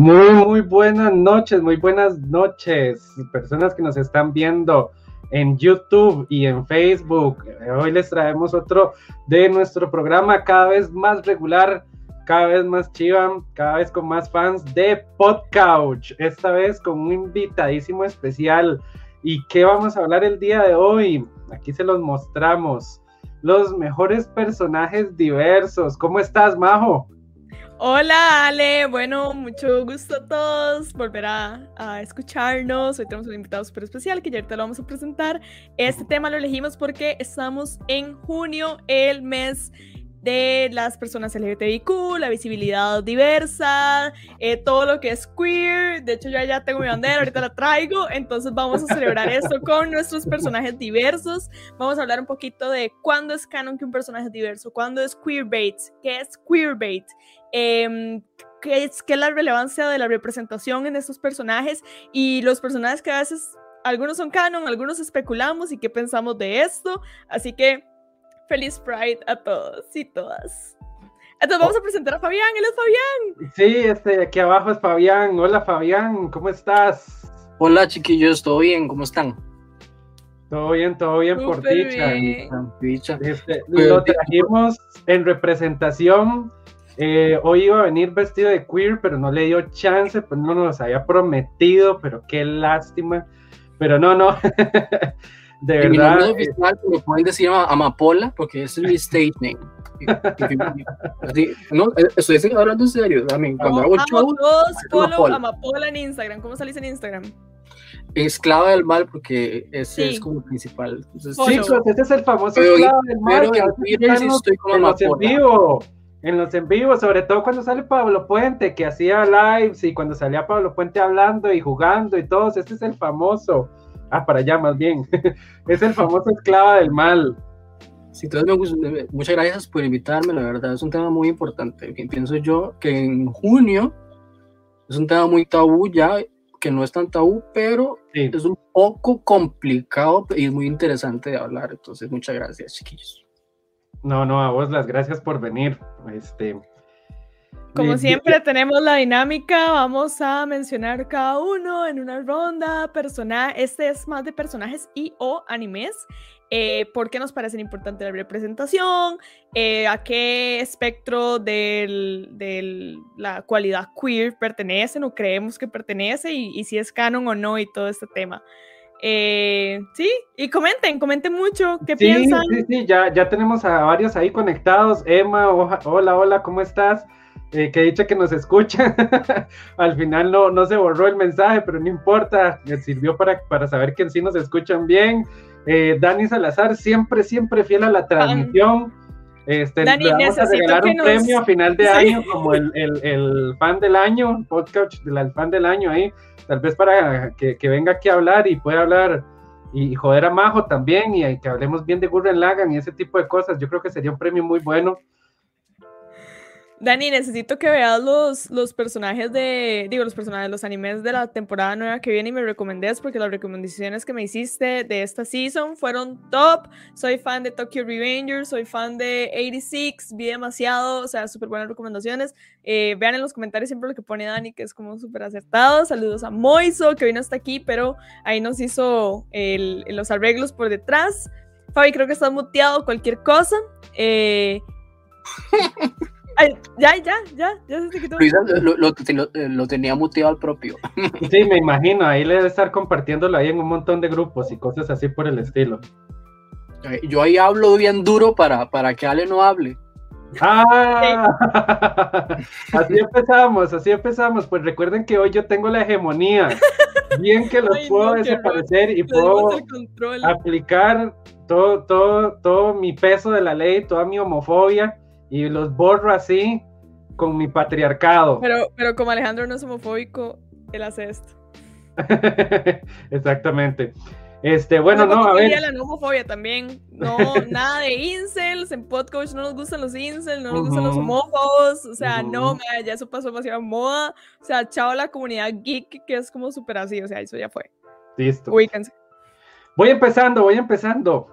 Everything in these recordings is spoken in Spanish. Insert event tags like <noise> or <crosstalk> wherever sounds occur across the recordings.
Muy, muy buenas noches, muy buenas noches, personas que nos están viendo en YouTube y en Facebook. Hoy les traemos otro de nuestro programa cada vez más regular, cada vez más chiva, cada vez con más fans de Podcouch. Esta vez con un invitadísimo especial. ¿Y qué vamos a hablar el día de hoy? Aquí se los mostramos. Los mejores personajes diversos. ¿Cómo estás, Majo? Hola Ale, bueno, mucho gusto a todos volver a, escucharnos. Hoy tenemos un invitado súper especial que ya ahorita lo vamos a presentar. Este tema lo elegimos porque estamos en junio, el mes de las personas LGTBIQ, la visibilidad diversa, eh, todo lo que es queer. De hecho, yo ya tengo mi bandera, ahorita la traigo. Entonces, vamos a celebrar esto con nuestros personajes diversos. Vamos a hablar un poquito de cuándo es canon que un personaje es diverso, cuándo es queerbait, qué es queerbait eh, qué es, qué es la relevancia de la representación en estos personajes y los personajes que a veces algunos son canon, algunos especulamos y qué pensamos de esto. Así que feliz Pride a todos y todas. Entonces vamos a presentar a Fabián, él es Fabián. Sí, este, aquí abajo es Fabián. Hola Fabián, ¿cómo estás? Hola chiquillos, ¿todo bien? ¿Cómo están? Todo bien, todo bien por dicha. Este, lo trajimos en representación eh, hoy iba a venir vestido de queer, pero no le dio chance, pues no nos había prometido, pero qué lástima. Pero no, no. <laughs> de verdad. Mi nombre eh, oficial me pueden decir Amapola, porque ese es mi stage name. <laughs> no, eh, estoy hablando en serio. También, cuando hago show, Amapola. Amapola en Instagram. ¿Cómo salís en Instagram? Esclava del mal, porque ese es como principal. Entonces, Chicos, ese es el famoso esclava del mal. Pero en Twitter sí estoy como Amapola en los en vivo, sobre todo cuando sale Pablo Puente, que hacía lives y cuando salía Pablo Puente hablando y jugando y todos, este es el famoso, ah, para allá más bien, <laughs> es el famoso esclava del mal. Sí, entonces me muchas gracias por invitarme, la verdad es un tema muy importante. Pienso yo que en junio es un tema muy tabú ya, que no es tan tabú, pero es un poco complicado y es muy interesante de hablar. Entonces, muchas gracias, chiquillos. No, no, a vos las gracias por venir. Este, como siempre tenemos la dinámica, vamos a mencionar cada uno en una ronda, persona, este es más de personajes y o animes, eh, por qué nos parecen importante la representación, eh, a qué espectro de la cualidad queer pertenecen o creemos que pertenece y, y si es canon o no y todo este tema. Eh, sí, y comenten, comenten mucho, ¿qué piensan? Sí, sí, ya, ya tenemos a varios ahí conectados. Emma, hola, hola, ¿cómo estás? Eh, que dicho que nos escucha. <laughs> Al final no, no se borró el mensaje, pero no importa, me sirvió para, para saber que sí nos escuchan bien. Eh, Dani Salazar, siempre, siempre fiel a la transmisión. Este, Dani, vamos a regalar un premio a final de <laughs> año, como el, el, el, fan del año, podcast del fan del año ahí tal vez para que, venga aquí a hablar y pueda hablar y, joder a Majo también y, que hablemos bien de Gurren Lagan y ese tipo de cosas. Yo creo que sería un premio muy bueno Dani, necesito que veas los, los personajes de, digo, los personajes, los animes de la temporada nueva que viene y me recomendes porque las recomendaciones que me hiciste de esta season fueron top. Soy fan de Tokyo Revengers, soy fan de 86, vi demasiado, o sea, súper buenas recomendaciones. Eh, vean en los comentarios siempre lo que pone Dani, que es como súper acertado. Saludos a Moiso, que vino hasta aquí, pero ahí nos hizo el, los arreglos por detrás. Fabi, creo que estás muteado, cualquier cosa. Eh, <laughs> ya, ya, ya, ya se quitó. lo, tenía muteado al propio. <laughs> Sí, me imagino, ahí le debe estar compartiéndolo ahí en un montón de grupos y cosas así por el estilo. Yo ahí hablo bien duro para, para que Ale no hable. Ah, <laughs> así empezamos, así empezamos. Pues recuerden que hoy yo tengo la hegemonía. Bien que los puedo desaparecer y puedo aplicar todo, todo, todo mi peso de la ley, toda mi homofobia y los borro así con mi patriarcado. Pero, pero como Alejandro no es homofóbico, él hace esto. <laughs> Exactamente. Este, bueno, no, a ver. la homofobia también. No, <laughs> nada de incels. En podcast no nos gustan los incels, no nos gustan los homófobos. O sea, no, ya eso pasó demasiado moda. O sea, chao la comunidad geek, que es como súper así. O sea, eso ya fue. Listo. Voy empezando, voy empezando.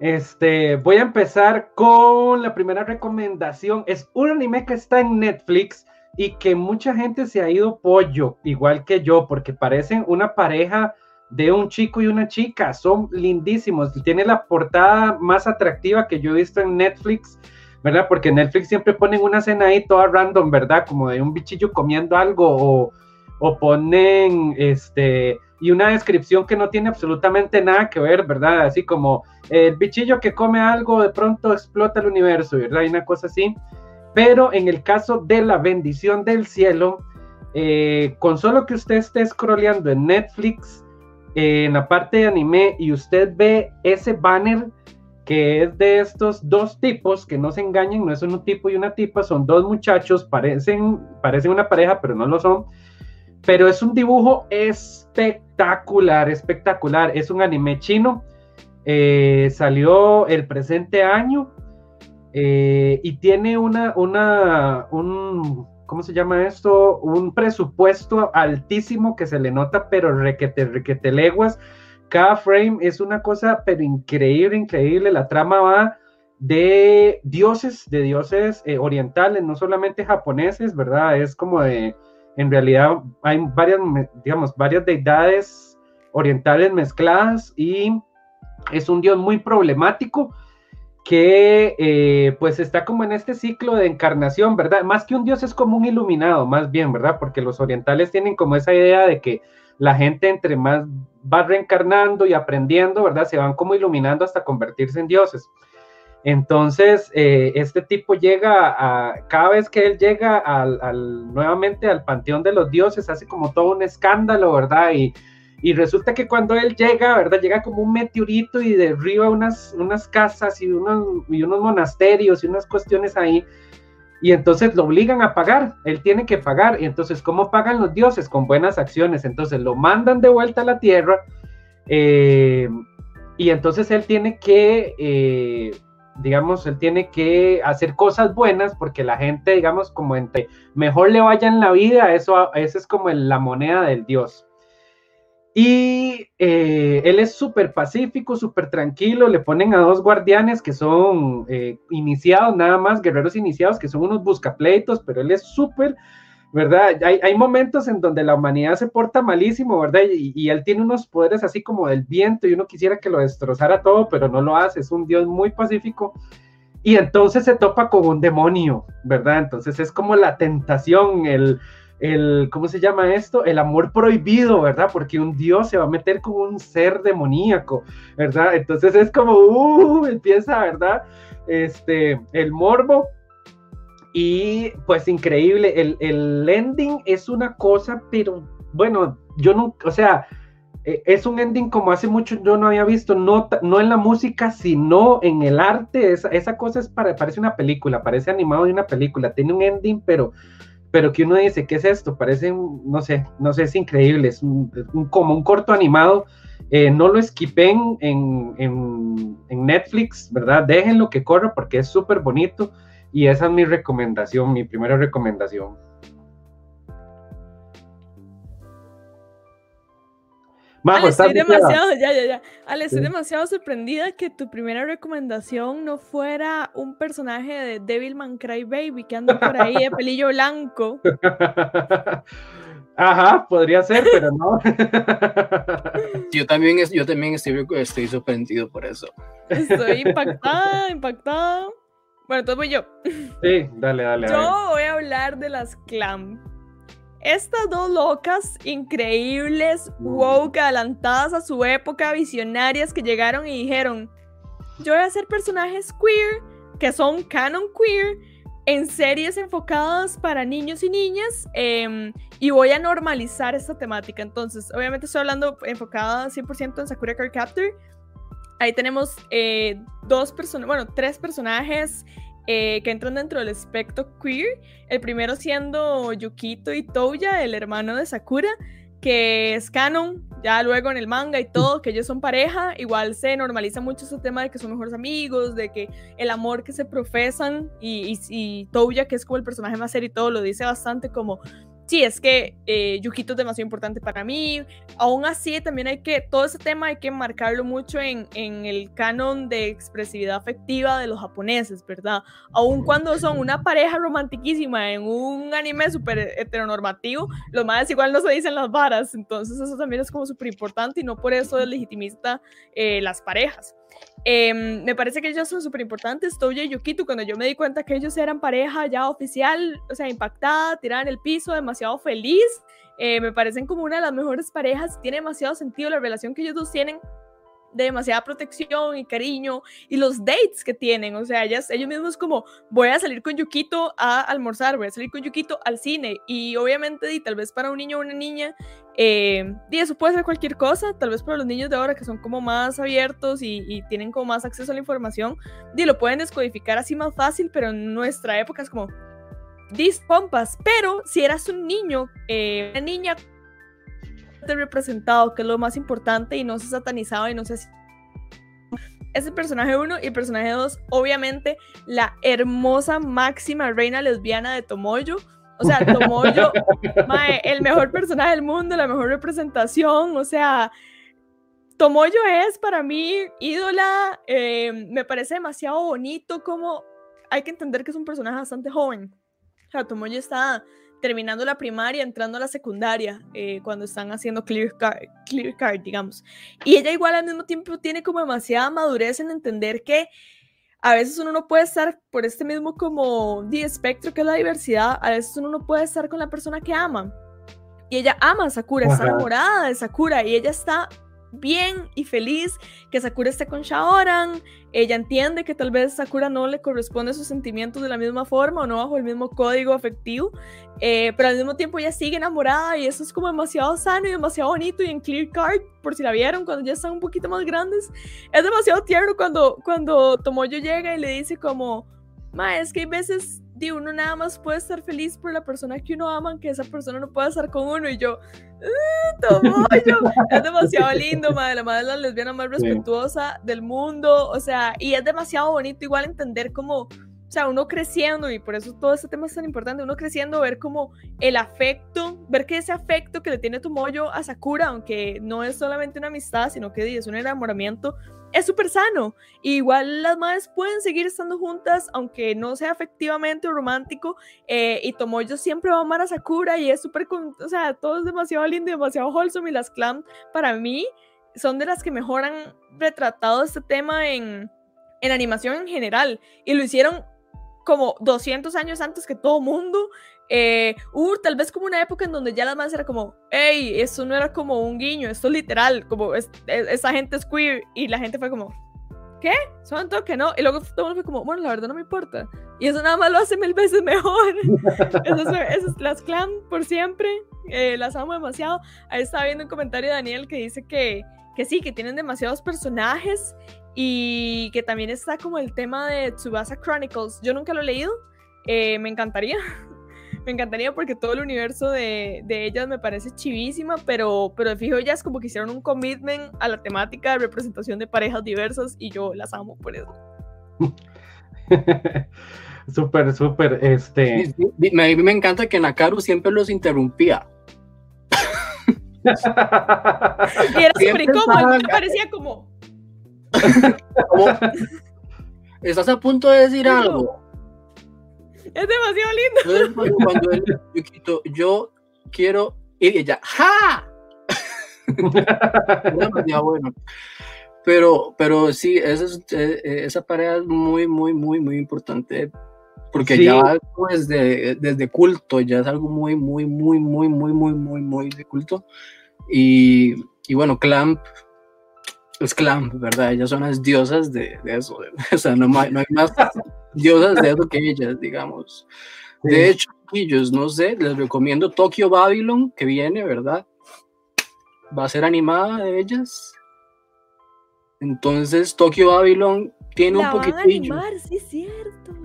Este, voy a empezar con la primera recomendación. Es un anime que está en Netflix y que mucha gente se ha ido pollo, igual que yo, porque parecen una pareja de un chico y una chica, son lindísimos, tiene la portada más atractiva que yo he visto en Netflix, ¿verdad? Porque en Netflix siempre ponen una escena ahí toda random, ¿verdad? Como de un bichillo comiendo algo o, o ponen este y una descripción que no tiene absolutamente nada que ver, ¿verdad? Así como el bichillo que come algo de pronto explota el universo, ¿verdad? Y una cosa así. Pero en el caso de la bendición del cielo, eh, con solo que usted esté scrolleando en Netflix, en la parte de anime, y usted ve ese banner que es de estos dos tipos, que no se engañen, no es un tipo y una tipa, son dos muchachos, parecen, parecen una pareja, pero no lo son. Pero es un dibujo espectacular, espectacular. Es un anime chino. Eh, salió el presente año eh, y tiene una, una, un, ¿cómo se llama esto? Un presupuesto altísimo que se le nota, pero requete, requete leguas. Cada frame es una cosa, pero increíble, increíble. La trama va de dioses, de dioses eh, orientales, no solamente japoneses, ¿verdad? Es como de, en realidad hay varias, digamos, varias deidades orientales mezcladas y es un dios muy problemático que eh, pues está como en este ciclo de encarnación, ¿verdad? Más que un dios es como un iluminado, más bien, ¿verdad? Porque los orientales tienen como esa idea de que la gente entre más va reencarnando y aprendiendo, ¿verdad? Se van como iluminando hasta convertirse en dioses. Entonces, eh, este tipo llega a, cada vez que él llega al, nuevamente al panteón de los dioses, hace como todo un escándalo, ¿verdad? Y, y resulta que cuando él llega, ¿verdad? Llega como un meteorito y derriba unas, unas casas y unos, y unos monasterios y unas cuestiones ahí. Y entonces lo obligan a pagar, él tiene que pagar. Y entonces, ¿cómo pagan los dioses? Con buenas acciones. Entonces lo mandan de vuelta a la tierra. Eh, y entonces él tiene que, eh, digamos, él tiene que hacer cosas buenas porque la gente, digamos, como entre mejor le vaya en la vida, eso, eso es como la moneda del dios. Y eh, él es súper pacífico, súper tranquilo. Le ponen a dos guardianes que son eh, iniciados, nada más, guerreros iniciados, que son unos buscapleitos, pero él es súper, ¿verdad? Hay, momentos en donde la humanidad se porta malísimo, ¿verdad? Y, y, él tiene unos poderes así como del viento y uno quisiera que lo destrozara todo, pero no lo hace. Es un dios muy pacífico. Y entonces se topa con un demonio, ¿verdad? Entonces es como la tentación, el el, ¿cómo se llama esto? El amor prohibido, ¿verdad? Porque un Dios se va a meter con un ser demoníaco, ¿verdad? Entonces es como, uh, empieza, ¿verdad? Este, el morbo. Y pues increíble, el, el ending es una cosa, pero bueno, yo no, o sea, e, es un ending como hace mucho yo no había visto, no, no en la música, sino en el arte. Esa, esa cosa es para, parece una película, parece animado de una película. Tiene un ending, pero pero que uno dice, ¿qué es esto? Parece, no sé, no sé, es increíble, es un, como un corto animado. Eh, no lo esquipen en, en, Netflix, ¿verdad? Déjenlo que corra porque es súper bonito y esa es mi recomendación, mi primera recomendación. Ale, estoy demasiado, ya, ya, ya. Ale, estoy demasiado sorprendida que tu primera recomendación no fuera un personaje de Devilman Cry Baby que anda por ahí de pelillo blanco. <laughs> Ajá, podría ser, pero no. <laughs> yo también, yo también estoy, estoy sorprendido por eso. Estoy impactada, impactada. Bueno, entonces voy yo. Sí, dale, dale. Yo voy a hablar de las clam. Estas dos locas increíbles, woke, adelantadas a su época, visionarias que llegaron y dijeron, yo voy a hacer personajes queer, que son canon queer, en series enfocadas para niños y niñas, em, y voy a normalizar esta temática. Entonces, obviamente estoy hablando enfocada 100% en Sakura Card Captor. Ahí tenemos eh, dos personas, bueno, tres personajes eh, que entran dentro del espectro queer. El primero siendo Yukito y Touya, el hermano de Sakura, que es canon, ya luego en el manga y todo, que ellos son pareja, igual se normaliza mucho ese tema de que son mejores amigos, de que el amor que se profesan y, y, Touya, que es como el personaje más serio y todo, lo dice bastante como sí, es que eh, Yukito es demasiado importante para mí. Aún así, también hay que, todo ese tema hay que marcarlo mucho en, en el canon de expresividad afectiva de los japoneses, ¿verdad? Aún cuando son una pareja romantiquísima en un anime súper heteronormativo, lo más igual no se dicen las varas, entonces eso también es como súper importante y no por eso es legitimista eh, las parejas. Em, me parece que ellos son súper importantes. Touya y Yukito, cuando yo me di cuenta que ellos eran pareja ya oficial, o sea, impactada, tirada en el piso, demasiado feliz, eh, me parecen como una de las mejores parejas. Tiene demasiado sentido la relación que ellos dos tienen de demasiada protección y cariño y los dates que tienen, o sea, ellas, ellos mismos como voy a salir con Yukito a almorzar, voy a salir con Yukito al cine y obviamente y tal vez para un niño o una niña eh, y eso puede ser cualquier cosa, tal vez para los niños de ahora que son como más abiertos y, tienen como más acceso a la información, y lo pueden descodificar así más fácil, pero en nuestra época es como dis pompas, pero si eras un niño, eh, una niña representado, que es lo más importante, y no se satanizaba y no se ese personaje 1 y personaje 2, obviamente la hermosa máxima reina lesbiana de Tomoyo. O sea, Tomoyo, <laughs> el mejor personaje del mundo, la mejor representación. O sea, Tomoyo es para mí ídola. Eh, me parece demasiado bonito como hay que entender que es un personaje bastante joven. O sea, Tomoyo está terminando la primaria, entrando a la secundaria, eh, cuando están haciendo clear card, clear card, digamos. Y ella igual al mismo tiempo tiene como demasiada madurez en entender que a veces uno no puede estar por este mismo como de espectro que es la diversidad, a veces uno no puede estar con la persona que ama. Y ella ama a Sakura, está enamorada de Sakura y ella está bien y feliz que Sakura esté con Shaoran. Ella entiende que tal vez Sakura no le corresponde sus sentimientos de la misma forma o no bajo el mismo código afectivo, eh, pero al mismo tiempo ella sigue enamorada y eso es como demasiado sano y demasiado bonito. Y en Clear Card, por si la vieron, cuando ya están un poquito más grandes, es demasiado tierno cuando, cuando Tomoyo llega y le dice como, ma, es que hay veces de uno nada más puede estar feliz por la persona que uno ama, que esa persona no puede estar con uno. Y yo, ah, Tomoyo, <laughs> es demasiado lindo, madre. La madre es la lesbiana más respetuosa del mundo. O sea, y es demasiado bonito igual entender como o sea, uno creciendo, y por eso todo este tema es tan importante, uno creciendo, ver como el afecto, ver que ese afecto que le tiene tu mollo a Sakura, aunque no es solamente una amistad, sino que es un enamoramiento, es súper sano. igual las madres pueden seguir estando juntas, aunque no sea efectivamente romántico, eh, y Tomoyo siempre va a amar a Sakura, y es súper, o sea, todo es demasiado lindo y demasiado wholesome, y las clan, para mí, son de las que mejor han retratado este tema en en animación en general. Y lo hicieron como 200 años antes que todo mundo. Eh, uh, tal vez como una época en donde ya las más era como, hey, eso no era como un guiño, esto es literal, como esa gente es queer y la gente fue como, ¿qué? Son que no. Y luego todo el mundo fue como, bueno, la verdad no me importa. Y eso nada más lo hace mil veces mejor. <laughs> Esas las clan por siempre, eh, las amo demasiado. Ahí estaba viendo un comentario de Daniel que dice que, que sí, que tienen demasiados personajes y que también está como el tema de Tsubasa Chronicles. Yo nunca lo he leído, eh, me encantaría. Me encantaría porque todo el universo de, de, ellas me parece chivísima, pero, pero de fijo ellas como que hicieron un commitment a la temática de representación de parejas diversas y yo las amo por eso. <laughs> súper, súper, este... me, me encanta que Nakaru siempre los interrumpía. y era súper incómodo, me parecía como Estás a punto de decir algo. Es demasiado lindo. Cuando yo, yo quiero ir y ella, ¡ja! <laughs> bueno. Pero, pero sí, esa, eh, esa pareja es muy, muy, muy, muy importante porque ya pues, desde, desde culto, ya es algo muy, muy, muy, muy, muy, muy, muy, muy de culto. Y, y bueno, Clamp es clan, ¿verdad? Ellas son las diosas de, eso. <laughs> O sea, no, hay, no hay más diosas de eso que ellas, digamos. De hecho, ellos, no sé, les recomiendo Tokyo Babylon, que viene, ¿verdad? Va a ser animada de ellas. Entonces, Tokyo Babylon tiene un poquito. sí, cierto.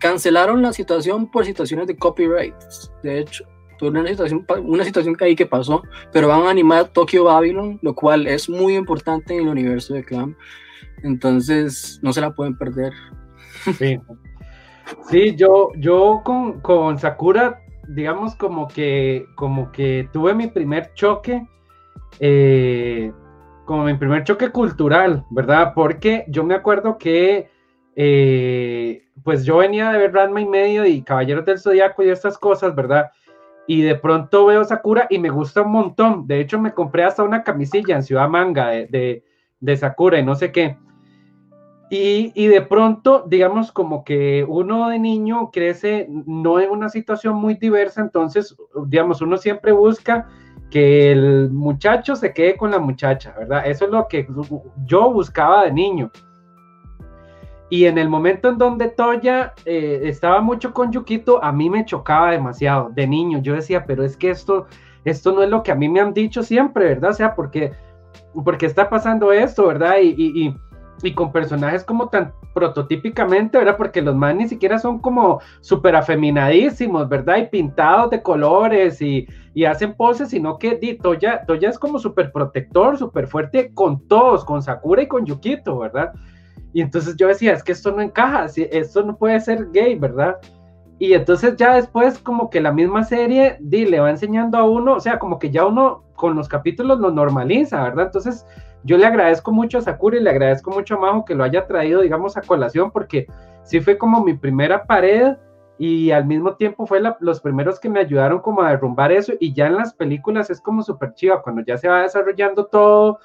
Cancelaron la situación por situaciones de copyright, de hecho una situación, una situación que ahí que pasó, pero van a animar Tokyo Babylon, lo cual es muy importante en el universo de Clam. Entonces, no se la pueden perder. Sí, sí yo, yo con, con Sakura digamos, como que, como que tuve mi primer choque, eh, como mi primer choque cultural, ¿verdad? Porque yo me acuerdo que, eh, pues yo venía de ver Ranma y medio y Caballeros del Zodiaco y estas cosas, ¿verdad? Y de pronto veo Sakura y me gusta un montón. De hecho, me compré hasta una camisilla en Ciudad Manga de, de, de Sakura y no sé qué. Y, de pronto, digamos, como que uno de niño crece no en una situación muy diversa, entonces, digamos, uno siempre busca que el muchacho se quede con la muchacha, ¿verdad? Eso es lo que yo buscaba de niño. Y en el momento en donde Toya eh, estaba mucho con Yukito, a mí me chocaba demasiado de niño. Yo decía, pero es que esto, esto no es lo que a mí me han dicho siempre, ¿verdad? O sea, porque, porque está pasando esto, ¿verdad? y y con personajes como tan prototípicamente, ¿verdad? Porque los más ni siquiera son como súper afeminadísimos, ¿verdad? Y pintados de colores y, hacen poses, sino que di, Toya, Toya es como súper protector, súper fuerte con todos, con Sakura y con Yukito, ¿verdad? Y entonces yo decía, es que esto no encaja, esto no puede ser gay, ¿verdad? Y entonces ya después como que la misma serie, di, le va enseñando a uno, o sea, como que ya uno con los capítulos lo normaliza, ¿verdad? Entonces yo le agradezco mucho a Sakura y le agradezco mucho a Majo que lo haya traído, digamos, a colación, porque sí fue como mi primera pared y al mismo tiempo fue los primeros que me ayudaron como a derrumbar eso y ya en las películas es como súper chiva, cuando ya se va desarrollando todo,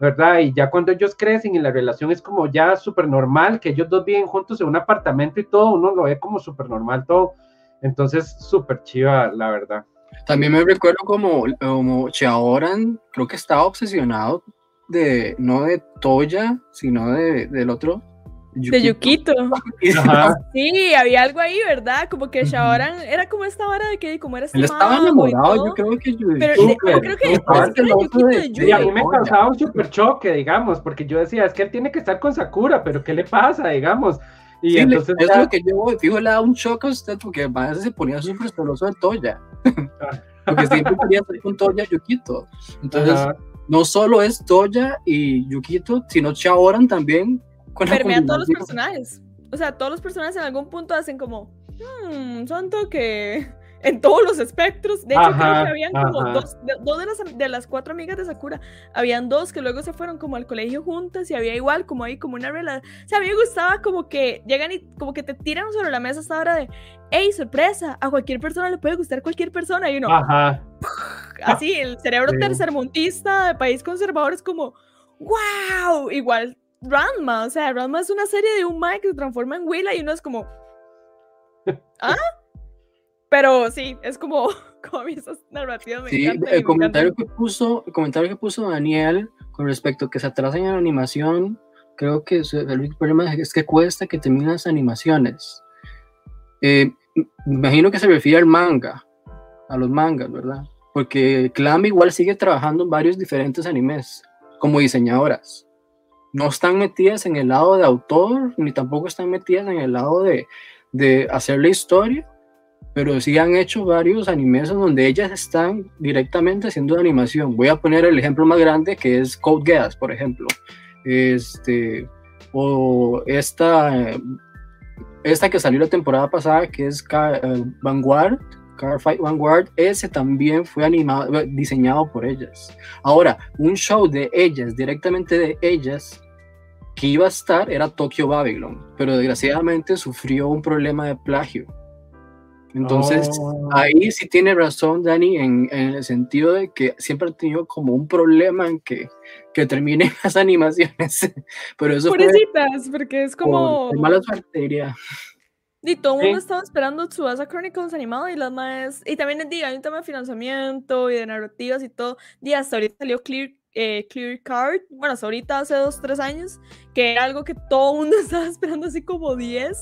¿verdad? Y ya cuando ellos crecen y la relación es como ya súper normal, que ellos dos viven juntos en un apartamento y todo, uno lo ve como súper normal todo. Entonces, súper chiva, la verdad. También me recuerdo como, como Chaoran, creo que estaba obsesionado de, no de Toya, sino de, del otro. De Yukito. <laughs> Sí, había algo ahí, ¿verdad? Como que Shaoran era como esta vara de que como era este Él estaba enamorado, yo creo que Pero yo creo que, Y a mí me causaba un super choque, digamos, porque yo decía, es que él tiene que estar con Sakura, pero ¿qué le pasa, digamos? Y entonces es lo que yo, fijo, le da un choque a usted porque además se ponía súper celoso de Toya. <laughs> Porque siempre quería estar con Toya Yukito. Entonces, no solo es Toya y Yukito, sino Chaoran también. Permea todos los personajes. O sea, todos los personajes en algún punto hacen como, hmm, son que <laughs> en todos los espectros. De hecho, creo que habían como dos, dos de, las, de las cuatro amigas de Sakura, habían dos que luego se fueron como al colegio juntas y había igual como ahí como una relación. O sea, a mí me gustaba como que llegan y como que te tiran sobre la mesa esta hora de, hey, sorpresa, a cualquier persona le puede gustar cualquier persona y uno, <laughs> así, el cerebro tercermontista de país conservador es como, wow, igual Ranma, o sea, Ranma es una serie de un Mike que se transforma en Willa y uno es como, <laughs> ¿ah? Pero sí, es como, <laughs> como esas narrativas. sí, el, comentario que puso, el comentario que puso Daniel con respecto a que se atrasan en la animación, creo que el problema es que cuesta que terminen las animaciones. Eh, me imagino que se refiere al manga, a los mangas, ¿verdad? Porque Clam igual sigue trabajando en varios diferentes animes como diseñadoras. No están metidas en el lado de autor, ni tampoco están metidas en el lado de, de hacer la historia, pero sí han hecho varios animes donde ellas están directamente haciendo animación. Voy a poner el ejemplo más grande que es Code Geass, por ejemplo. Este, o esta, esta que salió la temporada pasada, que es eh, Vanguard, Car Fight Vanguard, ese también fue animado, diseñado por ellas. Ahora, un show de ellas, directamente de ellas, que iba a estar era Tokyo Babylon, pero desgraciadamente sufrió un problema de plagio entonces, oh. ahí sí tiene razón Dani en, en, el sentido de que siempre ha tenido como un problema en que, que terminen <laughs> las animaciones. Pero eso Pobrecitas, porque es como... mala suerte, diría. Y todo el mundo estaba esperando Tsubasa Chronicles animado y las más... Y también el día, hay un tema de financiamiento y de narrativas y todo. Y hasta ahorita salió Clear eh, Clear Card, bueno, ahorita hace dos, tres años, que era algo que todo el mundo <laughs> estaba esperando así como 10.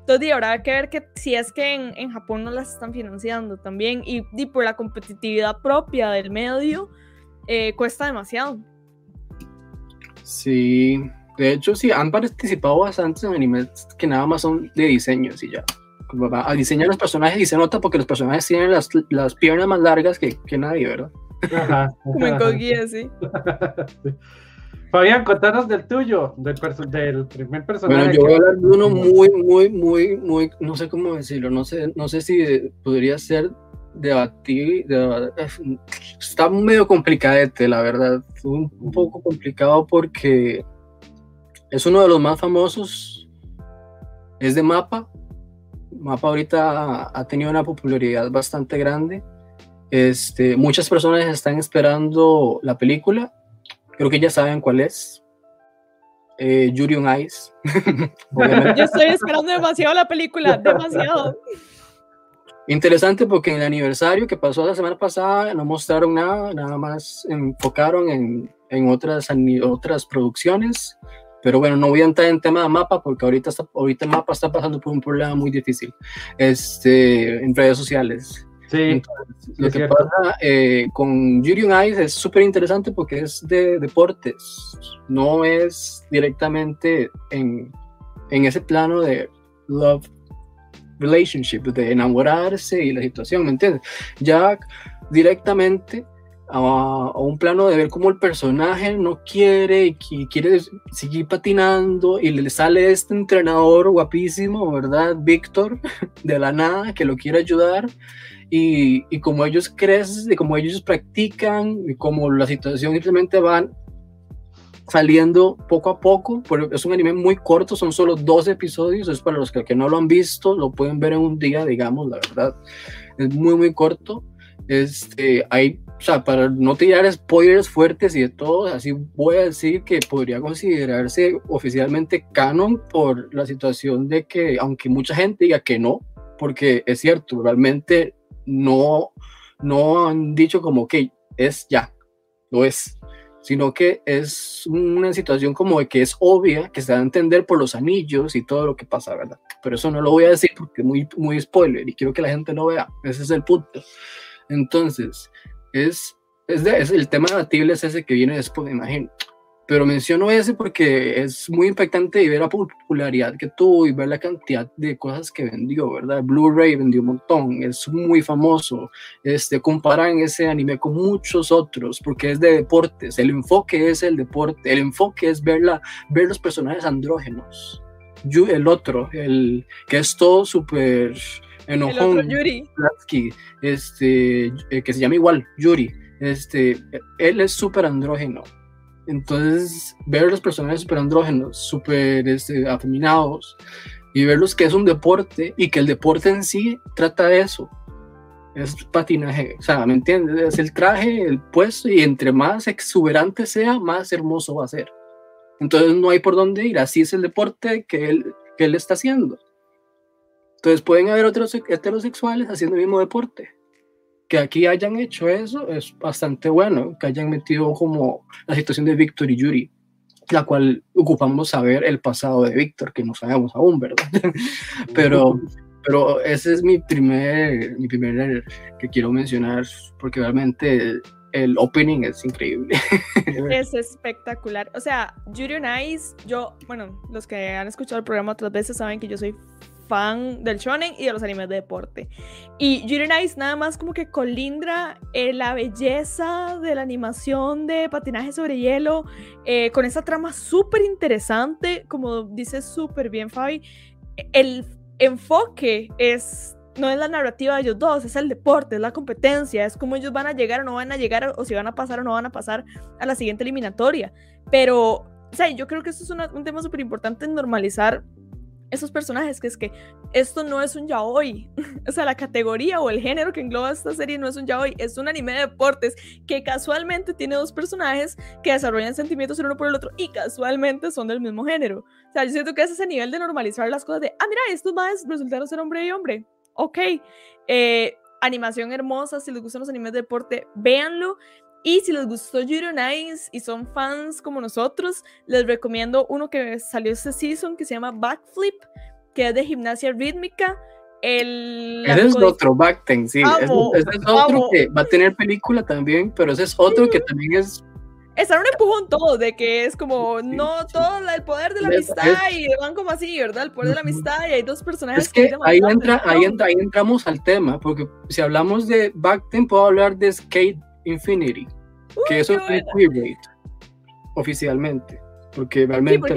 Entonces, ahora hay que ver que si es que en, en Japón no las están financiando también y, y por la competitividad propia del medio, eh, cuesta demasiado. Sí, de hecho sí, han participado bastante en animes que nada más son de diseño, y ya. A diseñar los personajes y se nota porque los personajes tienen las, las piernas más largas que, que nadie, ¿verdad? <laughs> Como en <laughs> sí. Fabián, contanos del tuyo, del, del primer personaje. Bueno, yo voy a hablar de uno muy, muy, muy, muy, no sé cómo decirlo, no sé, no sé si podría ser debatir, está medio complicadete, la verdad, un, un poco complicado porque es uno de los más famosos, es de Mapa, Mapa ahorita ha tenido una popularidad bastante grande. Este, muchas personas están esperando la película. Creo que ya saben cuál es. Eh, Yuri on Ice. <laughs> Yo estoy esperando demasiado la película, demasiado. Interesante porque en el aniversario que pasó la semana pasada no mostraron nada, nada más enfocaron en, en otras, otras producciones. Pero bueno, no voy a entrar en tema de mapa porque ahorita, está, ahorita el mapa está pasando por un problema muy difícil este, en redes sociales. Sí, lo que pasa eh, con Yuri on Ice es súper interesante porque es de deportes, no es directamente en, en ese plano de love relationship, de enamorarse y la situación, ¿me entiendes? Ya directamente a, un plano de ver cómo el personaje no quiere y quiere seguir patinando y le sale este entrenador guapísimo, ¿verdad? Víctor, <laughs> de la nada, que lo quiere ayudar. Y, y como ellos crecen, y como ellos practican, y como la situación simplemente van saliendo poco a poco, pero es un anime muy corto, son solo dos episodios, es para los que, que no lo han visto, lo pueden ver en un día, digamos, la verdad, es muy, muy corto. Este, hay o sea, para no tirar spoilers fuertes y de todo, así voy a decir que podría considerarse oficialmente canon por la situación de que, aunque mucha gente diga que no, porque es cierto, realmente no, no han dicho como que es ya, lo es, sino que es una situación como de que es obvia, que se da a entender por los anillos y todo lo que pasa, ¿verdad? Pero eso no lo voy a decir porque es muy, muy spoiler y quiero que la gente lo vea, ese es el punto. Entonces, es, es, el tema debatible es ese que viene después, imagino. Pero menciono ese porque es muy impactante y ver la popularidad que tuvo y ver la cantidad de cosas que vendió, ¿verdad? Blu-ray vendió un montón, es muy famoso. Este, comparan ese anime con muchos otros porque es de deportes. El enfoque es el deporte, el enfoque es ver, ver los personajes andrógenos. El otro, el que es todo súper enojón. Yuri. Este, eh, que se llama igual, Yuri. Este, él es súper andrógeno. Entonces, ver los personajes súper andrógenos, súper este, afeminados, y verlos que es un deporte y que el deporte en sí trata de eso. Es patinaje, o sea, ¿me entiendes? Es el traje, el puesto, y entre más exuberante sea, más hermoso va a ser. Entonces, no hay por dónde ir. Así es el deporte que él, que él está haciendo. Entonces pueden haber otros heterosexuales haciendo el mismo deporte. Que aquí hayan hecho eso es bastante bueno, que hayan metido como la situación de Víctor y Yuri, la cual ocupamos saber el pasado de Víctor, que no sabemos aún, ¿verdad? <laughs> pero, pero ese es mi primer, mi primer que quiero mencionar, porque realmente el opening es increíble. <laughs> es espectacular. O sea, Yuri on Ice, yo, bueno, los que han escuchado el programa otras veces saben que yo soy fan del shonen y de los animes de deporte. Y Yuri Nice nada más como que colindra eh, la belleza de la animación de patinaje sobre hielo eh, con esa trama súper interesante, como dice súper bien Fabi. El enfoque es no es la narrativa de ellos dos, es el deporte, es la competencia, es cómo ellos van a llegar o no van a llegar, o si van a pasar o no van a pasar a la siguiente eliminatoria. Pero, o sea, yo creo que eso es un tema súper importante en normalizar esos personajes, que es que esto no es un yaoi, <laughs> o sea, la categoría o el género que engloba esta serie no es un yaoi, es un anime de deportes que casualmente tiene dos personajes que desarrollan sentimientos el uno por el otro y casualmente son del mismo género. O sea, yo siento que es ese nivel de normalizar las cosas de, ah, mira, estos más resultaron ser hombre y hombre. Ok. Eh, animación hermosa, si les gustan los animes de deporte, véanlo. Y si les gustó Yuri Nice y son fans como nosotros, les recomiendo uno que salió este season que se llama Backflip, que es de gimnasia rítmica. El ese es otro, Backten, sí. ese, es otro que va a tener película también, pero ese es otro que también es está un empujón todo, de que es como, no, todo el poder de la amistad y van como así, ¿verdad? El poder de la amistad y hay dos personajes. Es que, ahí, entra, ahí, entra, ahí entramos al tema, porque si hablamos de Backten, puedo hablar de Skate Infinity, que eso es un queerbait oficialmente, porque realmente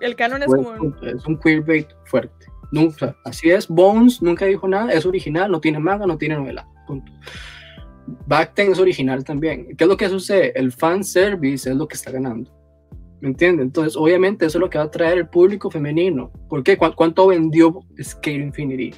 el, canon es como es un queerbait fuerte. Nunca, así es, Bones nunca dijo nada, es original, no tiene manga, no tiene novela. punto. Backten es original también. ¿Qué es lo que sucede? El fan service es lo que está ganando. ¿Me entiendes? Entonces, obviamente, eso es lo que va a traer el público femenino. ¿Por qué? ¿Cuánto vendió Skate Infinity?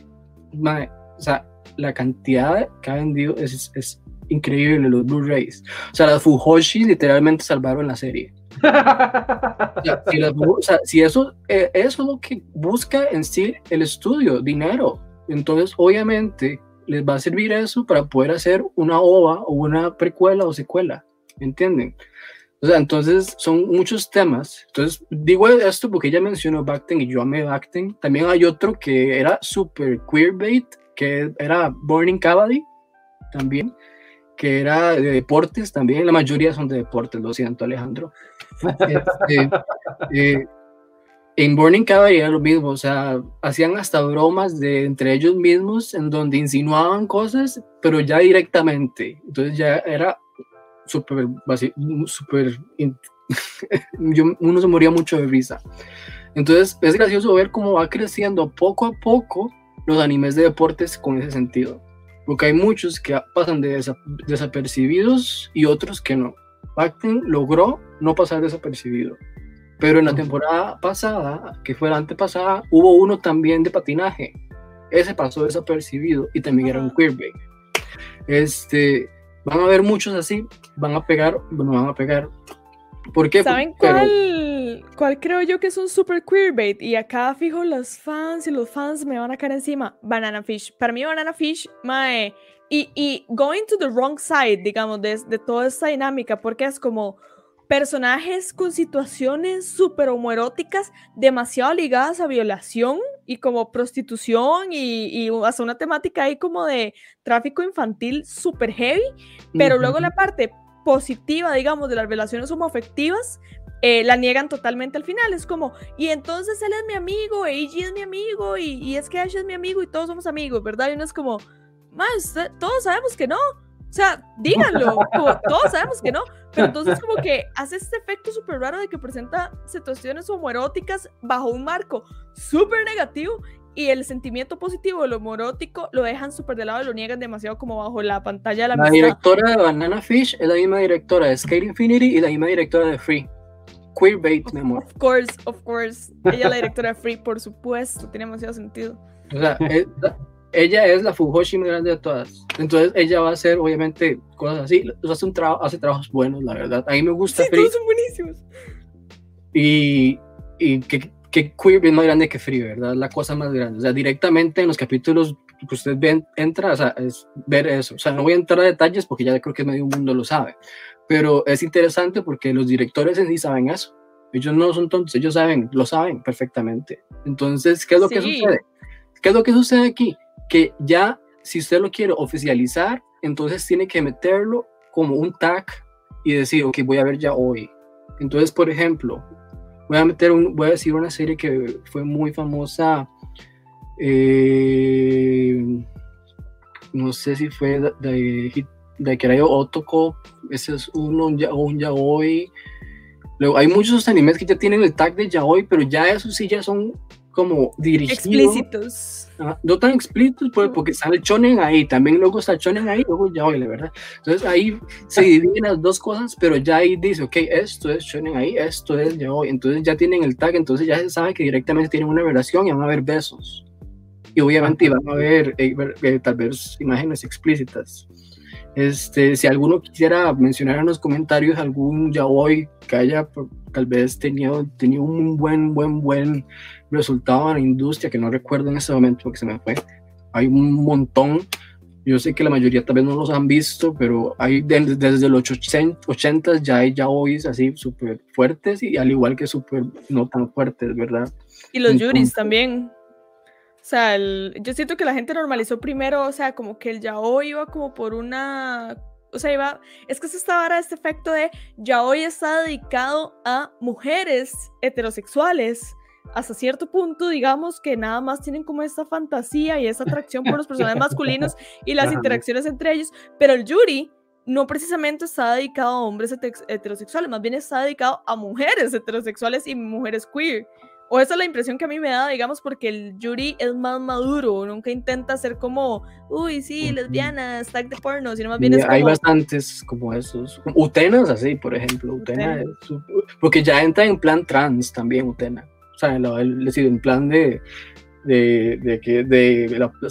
o sea, la cantidad que ha vendido es, es increíble, los Blu-rays. O sea, las Fujoshi literalmente salvaron la serie. <laughs> o, sea, si, eso, eh, eso es lo que busca en sí el estudio, dinero. Entonces, obviamente, les va a servir eso para poder hacer una ova o una precuela o secuela. ¿Entienden? O sea, entonces son muchos temas. Entonces, digo esto porque ella mencionó Bacten y yo amé Bacten. También hay otro que era super queerbait, que era Burning Cavalry, también, que era de deportes también. La mayoría son de deportes, lo siento, Alejandro. Este, <laughs> eh, en Burning Cavalry era lo mismo, o sea, hacían hasta bromas de entre ellos mismos en donde insinuaban cosas, pero ya directamente. Entonces ya era súper, súper, <laughs> uno se moría mucho de risa. Entonces es gracioso ver cómo va creciendo poco a poco los animes de deportes con ese sentido. Porque hay muchos que pasan de desapercibidos y otros que no. Bacten logró no pasar desapercibido. Pero en la temporada pasada, que fue la antepasada, hubo uno también de patinaje. Ese pasó desapercibido y también era un queerbait. Este, van a haber muchos así, van a pegar, bueno, van a pegar. ¿Por qué? ¿Saben cuál, cuál creo yo que es un super queerbait? Y acá fijo los fans y los fans me van a caer encima. Banana Fish. Para mí Banana Fish, mae, y, y going to the wrong side, digamos, de, de toda esta dinámica, porque es como personajes con situaciones súper homoeróticas, demasiado ligadas a violación y como prostitución y, y hasta una temática ahí como de tráfico infantil súper heavy, pero luego la parte positiva, digamos, de las relaciones homoafectivas, eh, la niegan totalmente al final. Es como, y entonces él es mi amigo, Eiji es mi amigo, y, y, es que Ash es mi amigo y todos somos amigos, ¿verdad? Y uno es como, más, todos sabemos que no. O sea, díganlo, <laughs> todos sabemos que no, pero entonces como que hace este efecto súper raro de que presenta situaciones homoeróticas bajo un marco súper negativo y el sentimiento positivo de lo homoerótico lo dejan súper de lado y lo niegan demasiado como bajo la pantalla de la La directora de Banana Fish es la misma directora de Skate Infinity y la misma directora de Free. Queerbait, mi amor. Of course, of course. Ella es la directora Free, por supuesto, tiene demasiado sentido. O sea, es, ella es la Fujoshi más grande de todas. Entonces ella va a hacer, obviamente, cosas así. Hace, un hace trabajos buenos, la verdad. A mí me gusta. Sí, Free. todos son buenísimos. Y, y que, que Queer es más grande que Free, ¿verdad? La cosa más grande. O sea, directamente en los capítulos que usted ve, entra, o sea, es ver eso. O sea, no voy a entrar a detalles porque ya creo que medio mundo lo sabe. Pero es interesante porque los directores en sí saben eso. Ellos no son tontos, ellos saben, lo saben perfectamente. Entonces, ¿qué es lo que sucede? ¿Qué es lo que sucede aquí? que ya si usted lo quiere oficializar, entonces tiene que meterlo como un tag y decir, ok, voy a ver ya hoy. Entonces, por ejemplo, voy a meter un, voy a decir una serie que fue muy famosa, eh, no sé si fue de, de, de que era Otoko, ese es uno, un, un yaoi. Luego, hay muchos animes que ya tienen el tag de yaoi, pero ya esos sí ya son como dirigidos. Explícitos. no tan explícitos, pues, porque sale chonen ahí, también luego está chonen ahí, luego ya la ¿verdad? Entonces ahí se dividen las dos cosas, pero ya ahí dice, ok, esto es chonen ahí, esto es ya hoy. Entonces ya tienen el tag, entonces ya se sabe que directamente tienen una relación y van a haber besos. Y obviamente van a haber eh, eh, tal vez imágenes explícitas. Este, si alguno quisiera mencionar en los comentarios algún yaoi que haya tal vez tenido, tenido un buen, buen, buen resultado en la industria, que no recuerdo en ese momento porque se me fue. Hay un montón. Yo sé que la mayoría tal vez no los han visto, pero hay desde los 80 ya hay yaois así súper fuertes y al igual que súper no tan fuertes, ¿verdad? Y los yuris también. O sea, yo siento que la gente normalizó primero, o sea, como que el yaoi iba como por una o sea, iba, es que se estaba ahora este efecto de yaoi está dedicado a mujeres heterosexuales. Hasta cierto punto, digamos que nada más tienen como esta fantasía y esa atracción por los personajes masculinos <laughs> y las interacciones entre ellos, pero el Yuri no precisamente está dedicado a hombres heterosexuales, más bien está dedicado a mujeres heterosexuales y mujeres queer O esa es la impresión que a mí me da, digamos, porque el Yuri es más maduro, nunca intenta ser como, uy, sí, lesbiana, stack de porno, sino más bien es como... Hay bastantes como esos. Utenas así, por ejemplo. Utena, porque ya entra en plan trans también, Utena. O sea, en plan de, de, de, que, de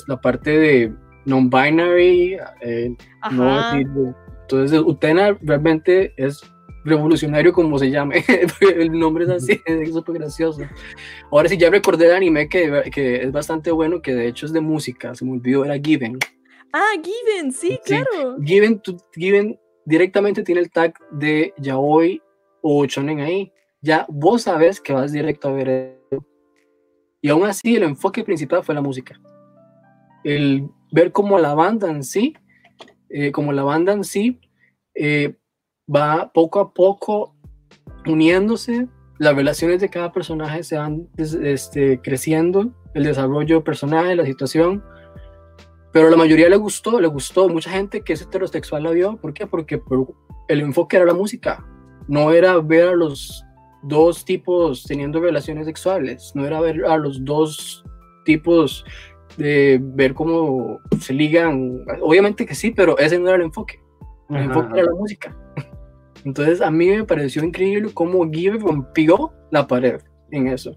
la, parte de non-binary, eh, no, entonces Utena realmente es revolucionario como se llame, <laughs> el nombre es así, es súper gracioso. Ahora sí, ya recordé el anime que, que, es bastante bueno, que de hecho es de música, se me olvidó, era Given. Ah, Given, sí, claro. Given, Given directamente tiene el tag de Yaoi o Shonen ahí. Ya vos sabes que vas directo a ver eso. Y aún así, el enfoque principal fue la música. El ver cómo la banda en sí, eh, como la banda en sí, eh, va poco a poco uniéndose, las relaciones de cada personaje se van este, creciendo, el desarrollo de personaje, la situación, pero a la mayoría le gustó, le gustó, mucha gente que es heterosexual la vio, ¿por qué? Porque el enfoque era la música, no era ver a los dos tipos teniendo relaciones sexuales, no era ver a los dos tipos de ver cómo se ligan, obviamente que sí, pero ese no era el enfoque, el enfoque era la música. Entonces a mí me pareció increíble cómo Give rompió la pared en eso.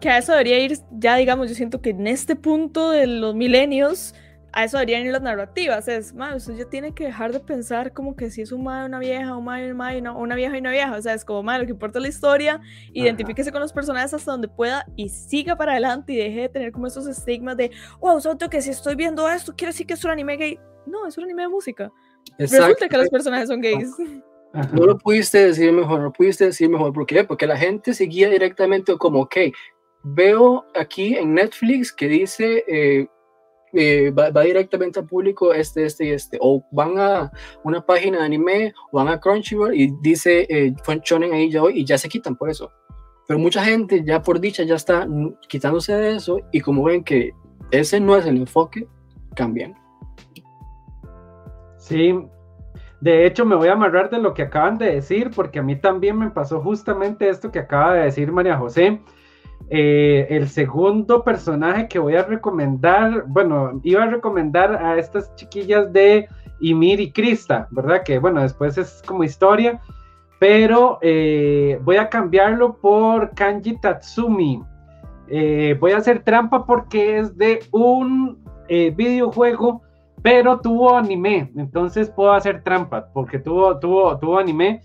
Que a eso debería ir, ya digamos, yo siento que en este punto de los milenios, a eso deberían ir las narrativas. Es, más, usted ya tiene que dejar de pensar como que si es un madre, una vieja, un madre, una, una vieja y una vieja. O sea, es como, madre, lo que importa es la historia, identifíquese con los personajes hasta donde pueda y siga para adelante y deje de tener como esos estigmas de, wow, siento que si estoy viendo esto, quiere decir que es un anime gay. No, es un anime de música. Resulta que los personajes son gays. No lo pudiste decir mejor, no pudiste decir mejor. ¿Por qué? Porque la gente seguía directamente como, ok, veo aquí en Netflix que dice, eh, eh, va, directamente al público este, este y este. O van a una página de anime, o van a Crunchyroll y dice eh, Shonen ahí ya hoy y ya se quitan por eso. Pero mucha gente ya por dicha ya está quitándose de eso y como ven que ese no es el enfoque, cambian. Sí, de hecho me voy a amarrar de lo que acaban de decir, porque a mí también me pasó justamente esto que acaba de decir María José. Eh, el segundo personaje que voy a recomendar, bueno, iba a recomendar a estas chiquillas de Ymir y Krista, ¿verdad? Que bueno, después es como historia, pero eh, voy a cambiarlo por Kanji Tatsumi. Eh, voy a hacer trampa porque es de un videojuego pero tuvo anime, entonces puedo hacer trampa porque tuvo, tuvo, tuvo anime.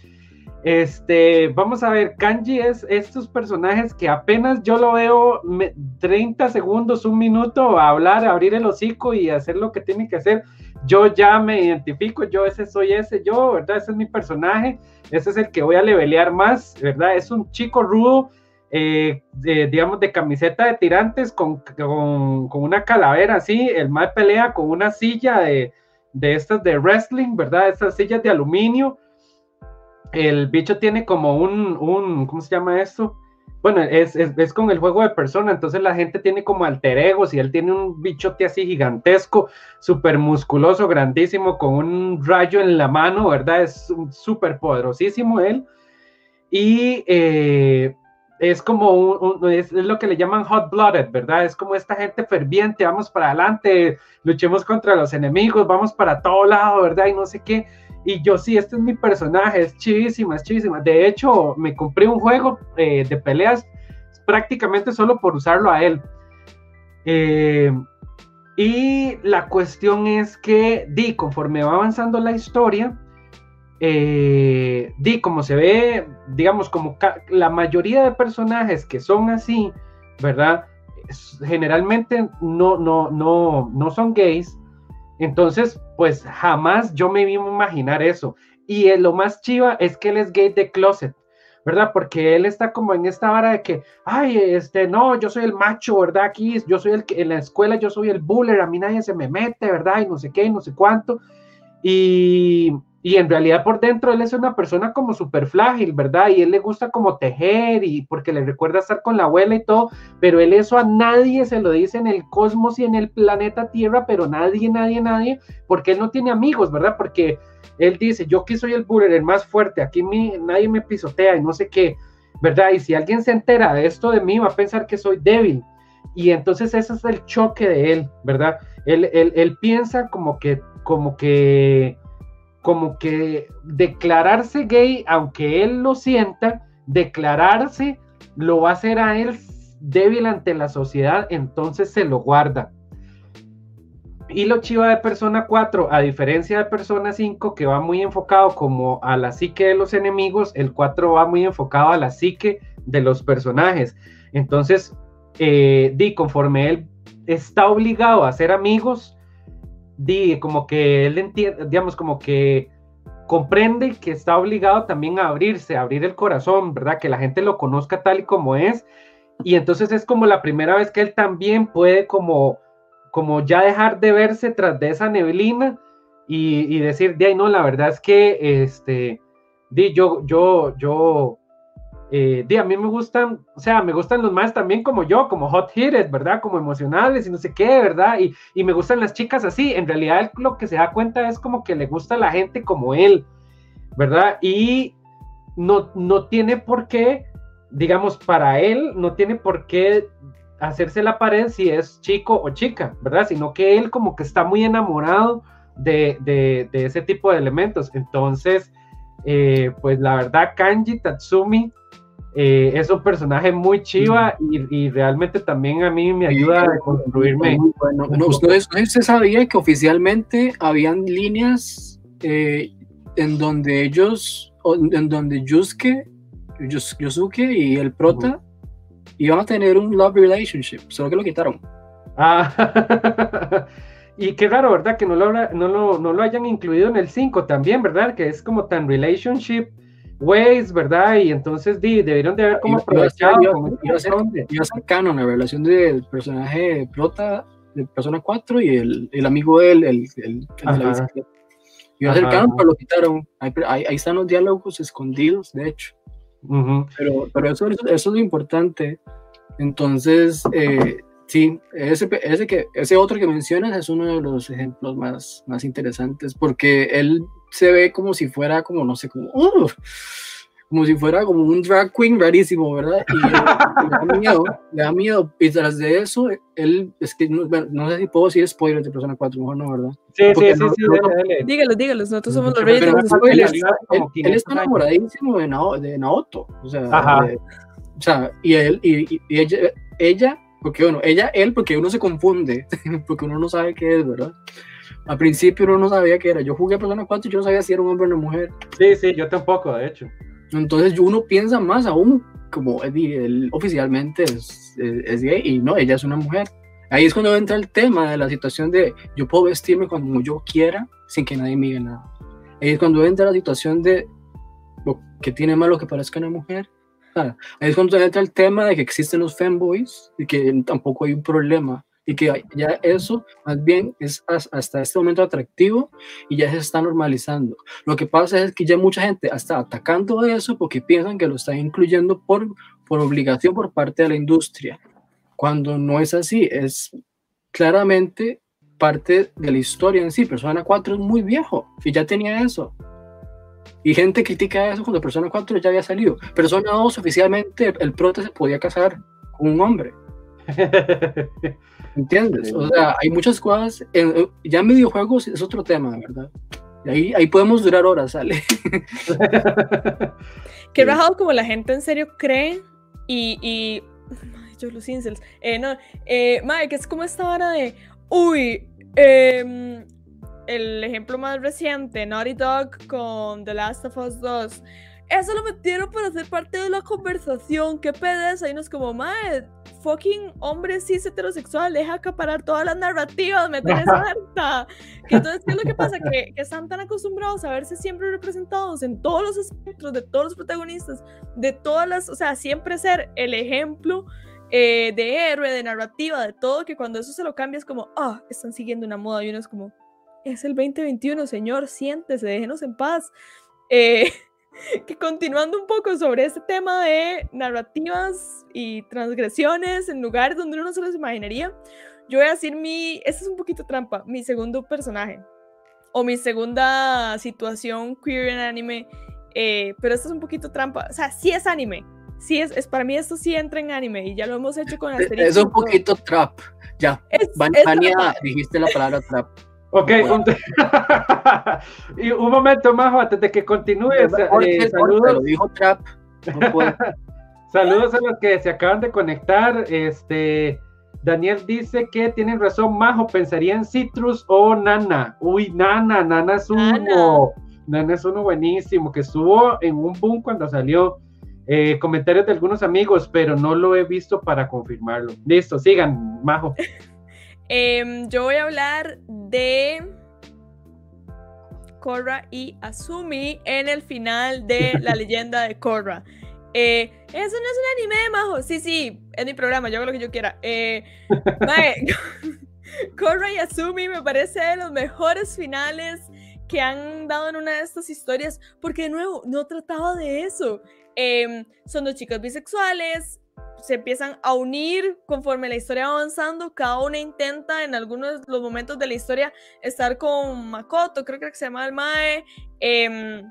Este, vamos a ver, Kanji es estos personajes que apenas yo lo veo 30 segundos, un minuto a hablar, abrir el hocico y hacer lo que tiene que hacer. Yo ya me identifico, yo ese soy ese, yo, ¿verdad? Ese es mi personaje, ese es el que voy a levelear más, ¿verdad? Es un chico rudo eh, digamos, de camiseta de tirantes con, con, una calavera así, el mal pelea con una silla de, de estas de wrestling, ¿verdad? Estas sillas de aluminio. El bicho tiene como un, un ¿cómo se llama esto? Bueno, es, es, con el juego de persona, entonces la gente tiene como alter egos y él tiene un bichote así gigantesco, súper musculoso, grandísimo, con un rayo en la mano, ¿verdad? Es súper poderosísimo él. Y eh, es como es, lo que le llaman hot blooded, ¿verdad? Es como esta gente ferviente, vamos para adelante, luchemos contra los enemigos, vamos para todo lado, ¿verdad? Y no sé qué. Y yo sí, este es mi personaje, es chivísima, es chivísima. De hecho, me compré un juego eh, de peleas prácticamente solo por usarlo a él. Eh, y la cuestión es que, di, conforme va avanzando la historia, eh, di, como se ve, digamos, como la mayoría de personajes que son así, ¿verdad? generalmente no, no, no, no son gays. Entonces, pues jamás yo me a imaginar eso. Y lo más chiva es que él es gay de closet, ¿verdad? Porque él está como en esta vara de que, ay, este, no, yo soy el macho, ¿verdad? Aquí, yo soy el que en la escuela, yo soy el buller, a mí nadie se me mete, ¿verdad? Y no sé qué, no sé cuánto. Y, y en realidad por dentro él es una persona como súper frágil, ¿verdad? Y él le gusta como tejer y porque le recuerda estar con la abuela y todo, pero él eso a nadie se lo dice en el cosmos y en el planeta Tierra, pero nadie, nadie, nadie, porque él no tiene amigos, ¿verdad? Porque él dice, yo que soy el burger, el más fuerte, aquí nadie me pisotea y no sé qué. ¿verdad? Y si alguien se entera de esto de mí, va a pensar que soy débil. Y entonces ese es el choque de él, ¿verdad? Él, él, piensa como que, como que, como que declararse gay, aunque él lo sienta, declararse lo va a hacer a él débil ante la sociedad, entonces se lo guarda. Y lo chiva de Persona 4, a diferencia de Persona 5, que va muy enfocado como a la psique de los enemigos, el 4 va muy enfocado a la psique de los personajes. Entonces, eh, di, conforme él está obligado a ser amigos, di, como que él entiende, digamos, como que comprende que está obligado también a abrirse, a abrir el corazón, ¿verdad? Que la gente lo conozca tal y como es. Y entonces es como la primera vez que él también puede como como ya dejar de verse tras de esa neblina y, decir, de ahí no, la verdad es que, este, di, yo, yo, yo, eh, a mí me gustan, o sea, me gustan los más también como yo, como hot headed, ¿verdad? Como emocionales y no sé qué, ¿verdad? Y, y me gustan las chicas así. En realidad, lo que se da cuenta es como que le gusta a la gente como él, ¿verdad? Y no, no tiene por qué, digamos, para él, no tiene por qué hacerse la pared si es chico o chica, ¿verdad? Sino que él como que está muy enamorado de, ese tipo de elementos. Entonces, eh, pues la verdad, Kanji Tatsumi eh, es un personaje muy chiva y, realmente también a mí me ayuda a construirme. Bueno, no, usted, sabía que oficialmente habían líneas eh, en donde ellos, en donde Yusuke, y el prota iban a tener un love relationship, solo que lo quitaron. Ah, <laughs> y qué raro, ¿verdad? Que no lo, no, no lo hayan incluido en el 5 también, ¿verdad? Que es como tan relationship ways, ¿verdad? Y entonces di, debieron de haber como aprovechado. Iba, a ser, canon la relación del personaje prota de Persona 4 y el, el amigo de él, el, el, el de la Iba a ser canon, pero lo quitaron. Ahí, ahí, están los diálogos escondidos, de hecho. Pero, pero eso, eso, es lo importante. Entonces, eh, sí, ese, ese, que, ese otro que mencionas es uno de los ejemplos más, más interesantes porque él se ve como si fuera como, no sé, como, uh, como si fuera como un drag queen rarísimo, ¿verdad? Y le da miedo, le da miedo. Y tras de eso, él, es que no, no sé si puedo decir spoilers de Persona 4, mejor no, ¿verdad? Sí, sí, sí, sí, dígalo, dígalo, nosotros somos los reyes de él, él, está enamoradísimo de, de Naoto, o sea, o sea, y él, y, y, ella, ella, porque bueno, ella, él, porque uno se confunde, <laughs> porque uno no sabe qué es, ¿verdad? Al principio uno no sabía qué era. Yo jugué Persona 4 y yo no sabía si era un hombre o una mujer. Sí, sí, yo tampoco, de hecho. Entonces uno piensa más aún como él, oficialmente es, es, gay y no, ella es una mujer. Ahí es cuando entra el tema de la situación de yo puedo vestirme como yo quiera sin que nadie me diga nada. Ahí es cuando entra la situación de lo que tiene malo que parezca una mujer. Ahí es cuando entra el tema de que existen los femboys y que tampoco hay un problema y que ya eso más bien es hasta este momento atractivo y ya se está normalizando. Lo que pasa es que ya mucha gente está atacando eso porque piensan que lo están incluyendo por, por obligación por parte de la industria, cuando no es así, es claramente parte de la historia en sí. Persona 4 es muy viejo y ya tenía eso. Y gente critica eso cuando Persona 4 ya había salido. Persona 2 oficialmente el prota se podía casar con un hombre. <laughs> ¿Entiendes? O sea, hay muchas cosas. En, ya en videojuegos es otro tema, ¿verdad? Ahí, ahí podemos durar horas, ¿sale? <laughs> Qué rajado como la gente en serio cree y. y... yo los incels. Eh, no, eh, que es como esta hora de. Uy, eh, el ejemplo más reciente, Naughty Dog con The Last of Us 2 eso lo metieron para ser parte de la conversación. Qué pedes. Ahí nos como, madre, fucking hombre cis heterosexual, deja acaparar todas las narrativas, meter esa <laughs> harta. entonces, ¿qué es lo que pasa? Que, que, están tan acostumbrados a verse siempre representados en todos los espectros, de todos los protagonistas, de todas las, o sea, siempre ser el ejemplo. Eh, de héroe, de narrativa, de todo, que cuando eso se lo cambia es como, ah, están siguiendo una moda y uno es como, es el 2021, señor, siéntese, déjenos en paz. Eh, <laughs> que continuando un poco sobre este tema de narrativas y transgresiones en lugares donde uno no se los imaginaría, yo voy a decir mi, este es un poquito trampa, mi segundo personaje o mi segunda situación queer en anime, eh, pero esto es un poquito trampa, o sea, sí es anime, sí, es, es, para mí esto sí entra en anime y ya lo hemos hecho con la serie. Es un poquito trap, ya. Vania, dijiste la palabra trap. Ok, un, <laughs> y un momento más antes de que continúe. Eh, saludos. dijo trap. <laughs> saludos a los que se acaban de conectar. Este, Daniel dice que tienen razón, Majo, pensaría en Citrus o Nana. Uy, Nana, Nana es uno. Nana es uno buenísimo, que estuvo en un boom cuando salió. Eh, comentarios de algunos amigos, pero no lo he visto para confirmarlo. Listo, sigan, Majo. <laughs> Em, yo voy a hablar de Korra y Asumi en el final de <laughs> la leyenda de Korra. Eh, eso no es un anime, Majo. Sí, sí, es mi programa, yo hago lo que yo quiera. Eh, <laughs> <laughs> Korra y Asumi me parece de los mejores finales que han dado en una de estas historias, porque de nuevo, no trataba de eso. Em, son dos chicas bisexuales, se empiezan a unir conforme la historia va avanzando. Cada una intenta en algunos los momentos de la historia estar con Makoto, creo que se llama el Mae. Em,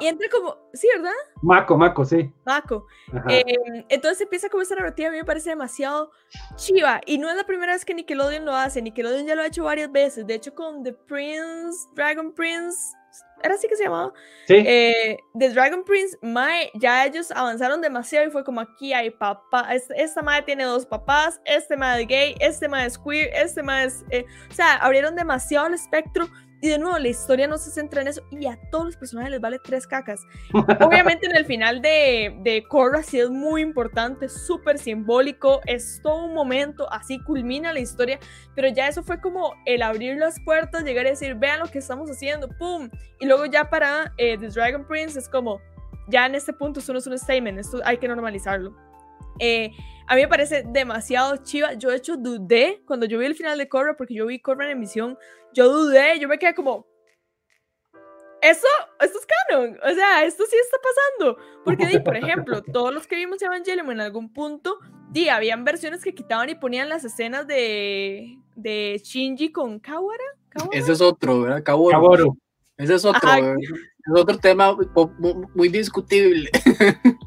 y entra como, sí, ¿verdad? Mako, Mako, sí. Mako. Em, entonces empieza como esta narrativa, a mí me parece demasiado chiva. Y no es la primera vez que Nickelodeon lo hace, Nickelodeon ya lo ha hecho varias veces. De hecho, con The Prince, Dragon Prince, era así que se llamaba. Sí. Eh, The Dragon Prince, Mae, ya ellos avanzaron demasiado y fue como aquí hay papá, esta Mae tiene dos papás, este Mae es gay, este Mae es queer, este Mae es... Eh, o sea, abrieron demasiado el espectro y de nuevo, la historia no se centra en eso y a todos los personajes les vale tres cacas. <laughs> Obviamente en el final de, de Korra sí es muy importante, súper simbólico, es todo un momento, así culmina la historia, pero ya eso fue como el abrir las puertas, llegar a decir, vean lo que estamos haciendo, ¡pum! Y luego ya para eh, The Dragon Prince es como, ya en este punto esto no es un statement, esto hay que normalizarlo. Eh, a mí me parece demasiado chiva. Yo, de hecho, dudé cuando yo vi el final de Korra, porque yo vi Korra en emisión. Yo dudé, yo me quedé como. Eso, esto es canon. O sea, esto sí está pasando. Porque, di, por ejemplo, <laughs> todos los que vimos Evangelion en algún punto, di, habían versiones que quitaban y ponían las escenas de, de Shinji con Kawara. Ese es otro, ¿verdad? Kaworu. Ese es otro, es otro tema muy discutible. <laughs>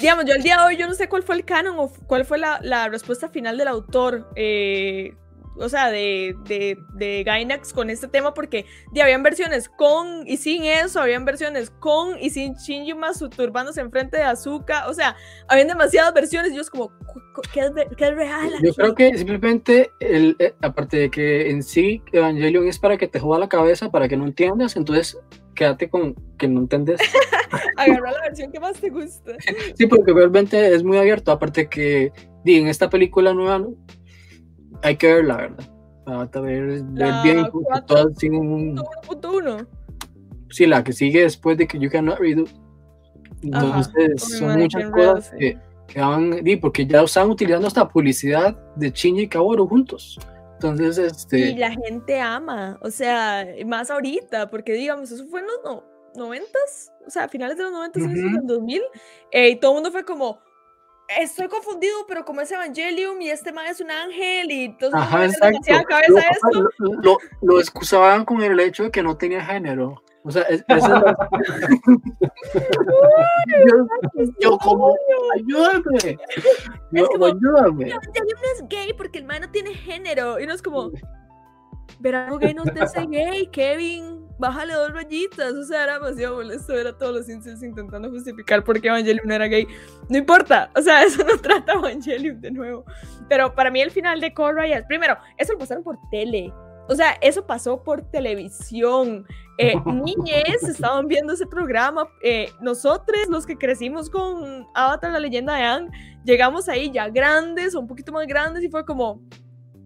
digamos, yo el día de hoy yo no sé cuál fue el canon o cuál fue la, la respuesta final del autor. Eh, o sea, de, de, de Gainax con este tema, porque ya habían versiones con y sin eso, habían versiones con y sin Shinji masturbándose enfrente de Azuka, o sea, habían demasiadas versiones, y yo es como, ¿qué es, qué es real? Yo creo que simplemente, el, eh, aparte de que en sí Evangelion es para que te joda la cabeza, para que no entiendas, entonces quédate con que no entiendes. <laughs> Agarra la versión que más te gusta. Sí, porque realmente es muy abierto. Aparte que en esta película nueva hay que ver la verdad. Para ver, ver bien todas un... 1.1. Sí, la que sigue después de que You Cannot Redo. Entonces son muchas cosas que, que van, di, porque ya están utilizando esta publicidad de Shinji y Kaworu juntos. Entonces, este... Y la gente ama, o sea, más ahorita, porque digamos, eso fue en los no, 90 o sea, finales de los 90, uh -huh. en 2000, eh, y todo el mundo fue como, estoy confundido, pero como es Evangelium y este man es un ángel y entonces Ajá, exacto. Cabeza lo, esto. Lo, lo, excusaban con el hecho de que no tenía género. O sea, es, es <laughs> yo, yo, como, ayúdame. Yo, es como, ayúdame. Evangelium no es gay porque el man no tiene género. Y no es como, ver algo gay no te hace <laughs> gay, Kevin bájale dos rayitas, o sea, era demasiado molesto ver a todos los incels intentando justificar por qué Evangelion no era gay. No importa, o sea, <laughs> eso no trata Evangelion de nuevo. Pero para mí el final de Korra es, primero, eso lo pasaron por tele. O sea, eso pasó por televisión. Eh, <laughs> niñez estaban viendo ese programa. Eh, nosotros, los que crecimos con Avatar, la leyenda de Aang, llegamos ahí ya grandes o un poquito más grandes y fue como,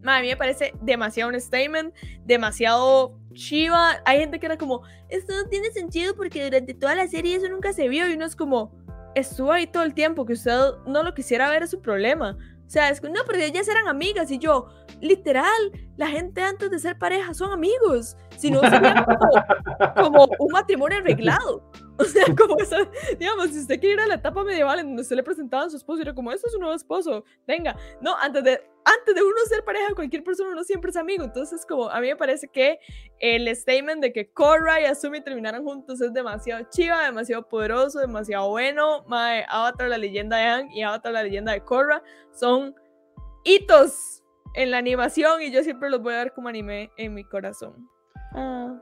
a mí me parece demasiado un statement, demasiado chiva. Hay gente que era como, esto no tiene sentido porque durante toda la serie eso nunca se vio y uno es como, estuvo ahí todo el tiempo, que usted no lo quisiera ver es su problema. O sea, es que no, porque ellas eran amigas y yo, literal, la gente antes de ser pareja son amigos. Si no, sería como, como un matrimonio arreglado. O sea, <laughs> como eso, digamos, si usted quiere ir a la etapa medieval en donde usted le presentaba a su esposo y era como, esto es un nuevo esposo, venga. No, antes de, antes de uno ser pareja cualquier persona, uno siempre es amigo. Entonces, como a mí me parece que el statement de que Korra y Asumi terminaron juntos es demasiado chiva, demasiado poderoso, demasiado bueno. My Avatar, la leyenda de Aang y Avatar, la leyenda de Korra son hitos en la animación y yo siempre los voy a ver como anime en mi corazón. Ah.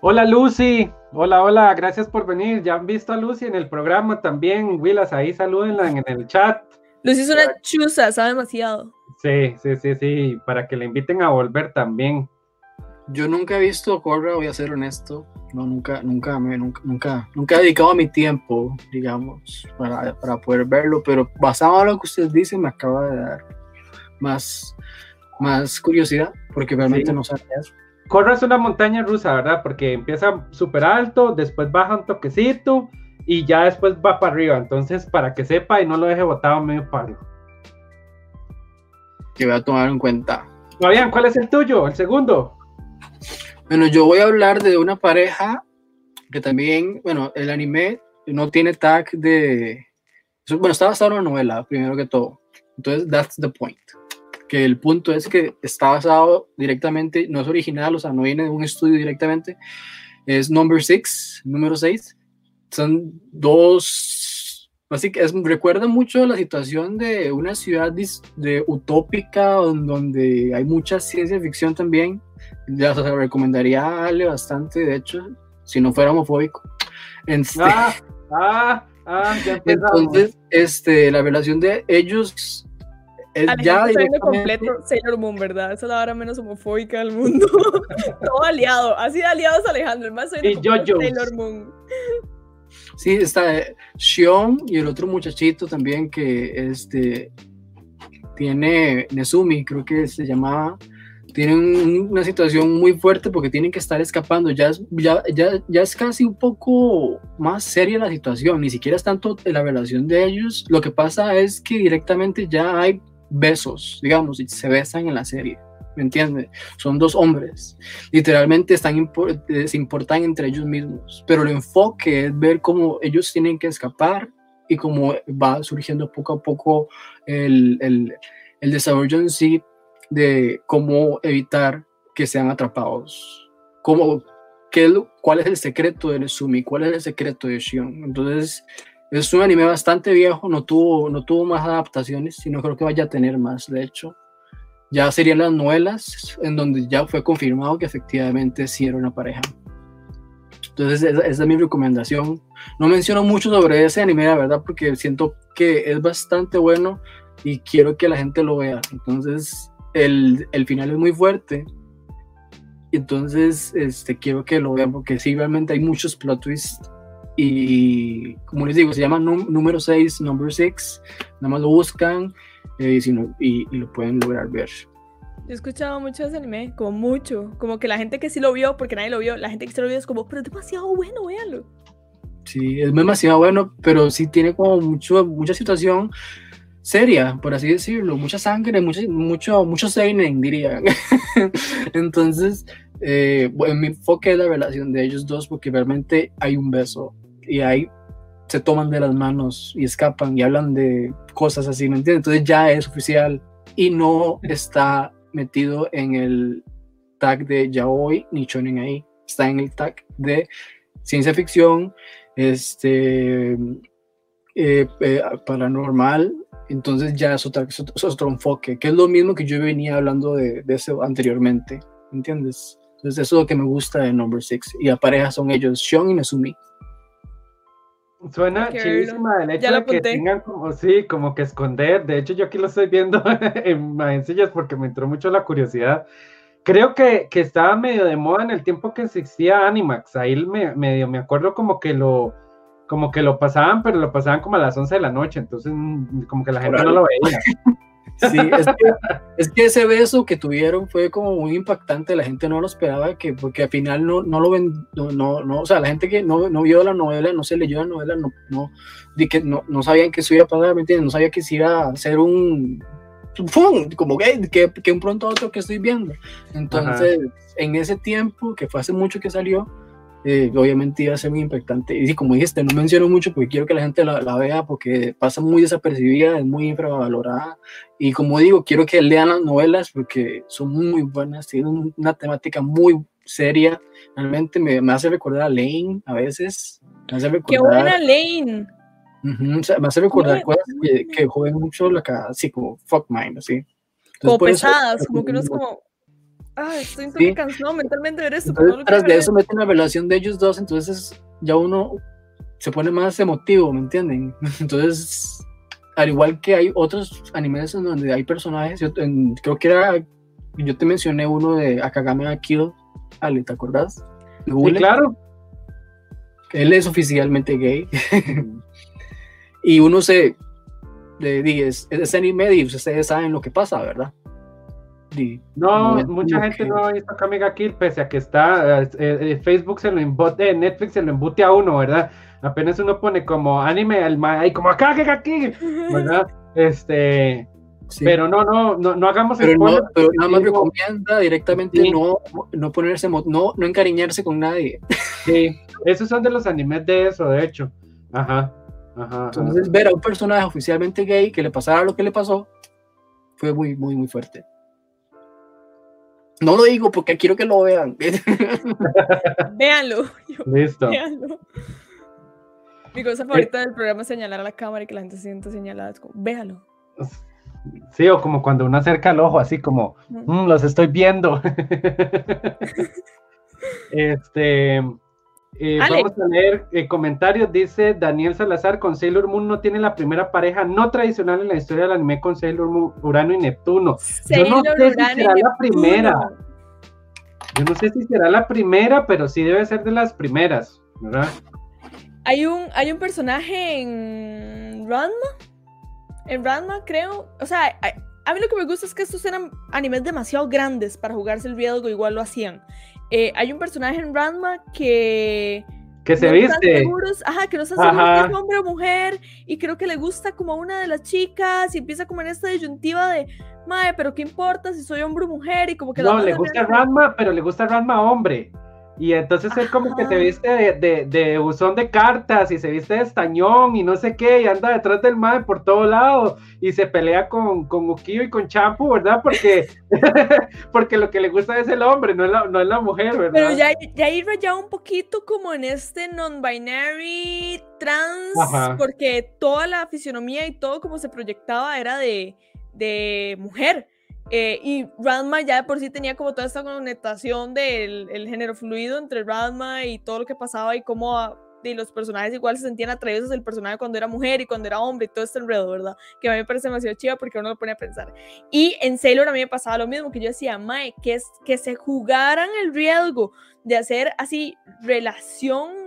Hola Lucy, hola, hola, gracias por venir. Ya han visto a Lucy en el programa también. Willas, ahí salúdenla en el chat. Lucy es una chusa, sabe demasiado. Sí, sí, sí, sí, para que le inviten a volver también. Yo nunca he visto Corra, voy a ser honesto. No, nunca, nunca, me, nunca, nunca, nunca he dedicado mi tiempo, digamos, para, para poder verlo, pero basado en lo que usted dice, me acaba de dar más, más curiosidad, porque realmente no sabía eso. Corra es una montaña rusa, ¿verdad? Porque empieza súper alto, después baja un toquecito y ya después va para arriba. Entonces, para que sepa y no lo deje botado medio palo. Que voy a tomar en cuenta. Fabián, ¿cuál es el tuyo? El segundo. Bueno, yo voy a hablar de una pareja que también, bueno, el anime no tiene tag de. Bueno, está basado en una novela, primero que todo. Entonces, that's the point que el punto es que está basado directamente, no es original, o sea, no viene de un estudio directamente, es Number Six, número 6. Son dos, así que es, recuerda mucho la situación de una ciudad de utópica donde hay mucha ciencia ficción también. Ya se recomendaría a Ale bastante, de hecho, si no fuera homofóbico. Este, ah, ah, ah, ya Entonces, este, la relación de ellos es ya completo Sailor Moon, ¿verdad? Esa es la hora menos homofóbica del mundo. <laughs> Todo aliado. Así de aliados Alejandro, el más Sailor Moon. Sí, está eh, Shion y el otro muchachito también que este tiene Nezumi, creo que se llamaba. Tienen una situación muy fuerte porque tienen que estar escapando. Ya es, ya, ya, ya es casi un poco más seria la situación. Ni siquiera es tanto la relación de ellos. Lo que pasa es que directamente ya hay besos, digamos, y se besan en la serie. ¿Me entiendes? Son dos hombres. Literalmente están eh, se importan entre ellos mismos. Pero el enfoque es ver cómo ellos tienen que escapar y cómo va surgiendo poco a poco el, el, el desarrollo en sí de cómo evitar que sean atrapados. Cómo, qué, ¿Cuál es el secreto de Sumi? ¿Cuál es el secreto de Shion? Entonces, es un anime bastante viejo, no tuvo, no tuvo más adaptaciones, sino creo que vaya a tener más, de hecho. Ya serían las novelas, en donde ya fue confirmado que efectivamente sí era una pareja. Entonces, esa, es mi recomendación. No menciono mucho sobre ese anime, la verdad, porque siento que es bastante bueno y quiero que la gente lo vea. Entonces, el, el final es muy fuerte. Entonces, este, quiero que lo vean porque sí, realmente hay muchos plot twists y como les digo, se llama número 6, number 6. Nada más lo buscan eh, y, y, lo pueden lograr ver. Yo he escuchado mucho ese anime, como mucho. Como que la gente que sí lo vio, porque nadie lo vio, la gente que sí lo vio es como, pero es demasiado bueno, véanlo. Sí, es demasiado bueno, pero sí tiene como mucho, mucha situación seria, por así decirlo, mucha sangre, mucho, mucho, mucho seinen, diría. <laughs> Entonces, eh, bueno, mi enfoque es la relación de ellos dos, porque realmente hay un beso y ahí se toman de las manos y escapan y hablan de cosas así, ¿me entiendes? Entonces ya es oficial y no está metido en el tag de yaoi ni chonen ahí, está en el tag de ciencia ficción, este eh, eh, paranormal, entonces ya es, otra, es otro enfoque, que es lo mismo que yo venía hablando de, eso anteriormente, ¿entiendes? Entonces eso es lo que me gusta de Number Six y la pareja son ellos, Sean y Nazumi. Suena chidísima el hecho de que tengan como, sí, como que esconder. De hecho, yo aquí lo estoy viendo <laughs> en mancillas porque me entró mucho la curiosidad. Creo que, que, estaba medio de moda en el tiempo que existía Animax. Ahí me, medio me acuerdo como que lo como que lo pasaban, pero lo pasaban como a las 11 de la noche, entonces mm, como que la gente no lo veía. <laughs> Sí, es que, es que, ese beso que tuvieron fue como muy impactante, la gente no lo esperaba, que, porque al final no, no lo ven, no, no, o sea, la gente que no, no vio la novela, no se leyó la novela, no, no, que no, no sabían que se iba a pasar, ¿me entiendes? No sabía que se iba a ser un, como que, que, que, un pronto otro que estoy viendo. Entonces, en ese tiempo, que fue hace mucho que salió, eh, obviamente iba a ser muy impactante. Y como dijiste, no menciono mucho porque quiero que la gente la, la, vea porque pasa muy desapercibida, es muy infravalorada. Y como digo, quiero que lean las novelas porque son muy buenas, tienen una temática muy seria. Realmente me, me hace recordar a Lane a veces. Me hace recordar, ¡Qué buena Lane! o sea, me hace recordar cosas que, que joden mucho, la, así como fuck mine, así. Entonces, como pesadas, eso, como que no es como ah, estoy un sí. cansado mentalmente de ver esto. Entonces, tras de eso meten la relación de ellos dos, entonces ya uno se pone más emotivo, ¿me entienden? <laughs> Entonces, al igual que hay otros animes en donde hay personajes, yo, en, creo que era, yo te mencioné uno de Akagame ga Kill, Ale, ¿te acordás? Sí, claro. Él es oficialmente gay. <laughs> y uno se, de, de, es, es anime y ustedes saben lo que pasa, ¿verdad? No, mucha gente no ha visto Kamiga Kill, pese a que está, eh, eh, Facebook se lo embute, Netflix se lo embute a uno, ¿verdad? Apenas uno pone como anime, al ahí como acá, aquí, ¿verdad? Este, sí. pero no, no, no, no hagamos pero, no, pero nada más recomienda directamente sí. no, no ponerse, no, no encariñarse con nadie. Sí, esos son de los animes de eso, de hecho. Ajá. Ajá, Entonces, ajá. ver a un personaje oficialmente gay que le pasara lo que le pasó fue muy, muy, muy fuerte. No lo digo porque quiero que lo vean. <laughs> Véanlo. Listo. Véanlo. Mi cosa favorita del programa es señalar a la cámara y que la gente se sienta señalada. Es como, véalo. Sí, o como cuando uno acerca el ojo, así como, mm, los estoy viendo. <laughs> este. Eh, vamos a leer eh, comentarios. Dice Daniel Salazar: con Sailor Moon no tiene la primera pareja no tradicional en la historia del anime con Sailor Moon, Urano y Neptuno. Sailor, Yo no sé Urano si será la primera. Yo no sé si será la primera, pero sí debe ser de las primeras, ¿verdad? Hay un, hay un personaje en Ranma. En Ranma, creo. O sea, a, a mí lo que me gusta es que estos eran animes demasiado grandes para jugarse el riesgo, igual lo hacían. Eh, hay un personaje en Ranma que. Que se no viste. Seguros, ajá, que no están seguros si es hombre o mujer. Y creo que le gusta como a una de las chicas. Y empieza como en esta disyuntiva de. Mae, pero qué importa si soy hombre o mujer. Y como que. No, le gusta Ranma, pero le gusta Ranma hombre. Y entonces él como que se viste de, de, de, buzón de cartas y se viste de estañón y no sé qué, y anda detrás del mae por todo lado y se pelea con, con Ukio y con Champu, ¿verdad? Porque, <laughs> porque lo que le gusta es el hombre, no es la, no es la mujer, ¿verdad? Pero ya, ya ir un poquito como en este non-binary trans, Ajá. porque toda la fisionomía y todo como se proyectaba era de, de mujer. Eh, y Ranma ya de por sí tenía como toda esta connotación del el género fluido entre Ranma y todo lo que pasaba y cómo a, y los personajes igual se sentían atraídos del personaje cuando era mujer y cuando era hombre y todo este enredo, ¿verdad? Que a mí me parece demasiado chiva porque uno lo pone a pensar. Y en Sailor a mí me pasaba lo mismo, que yo decía, Mae, que, es, que se jugaran el riesgo de hacer así relación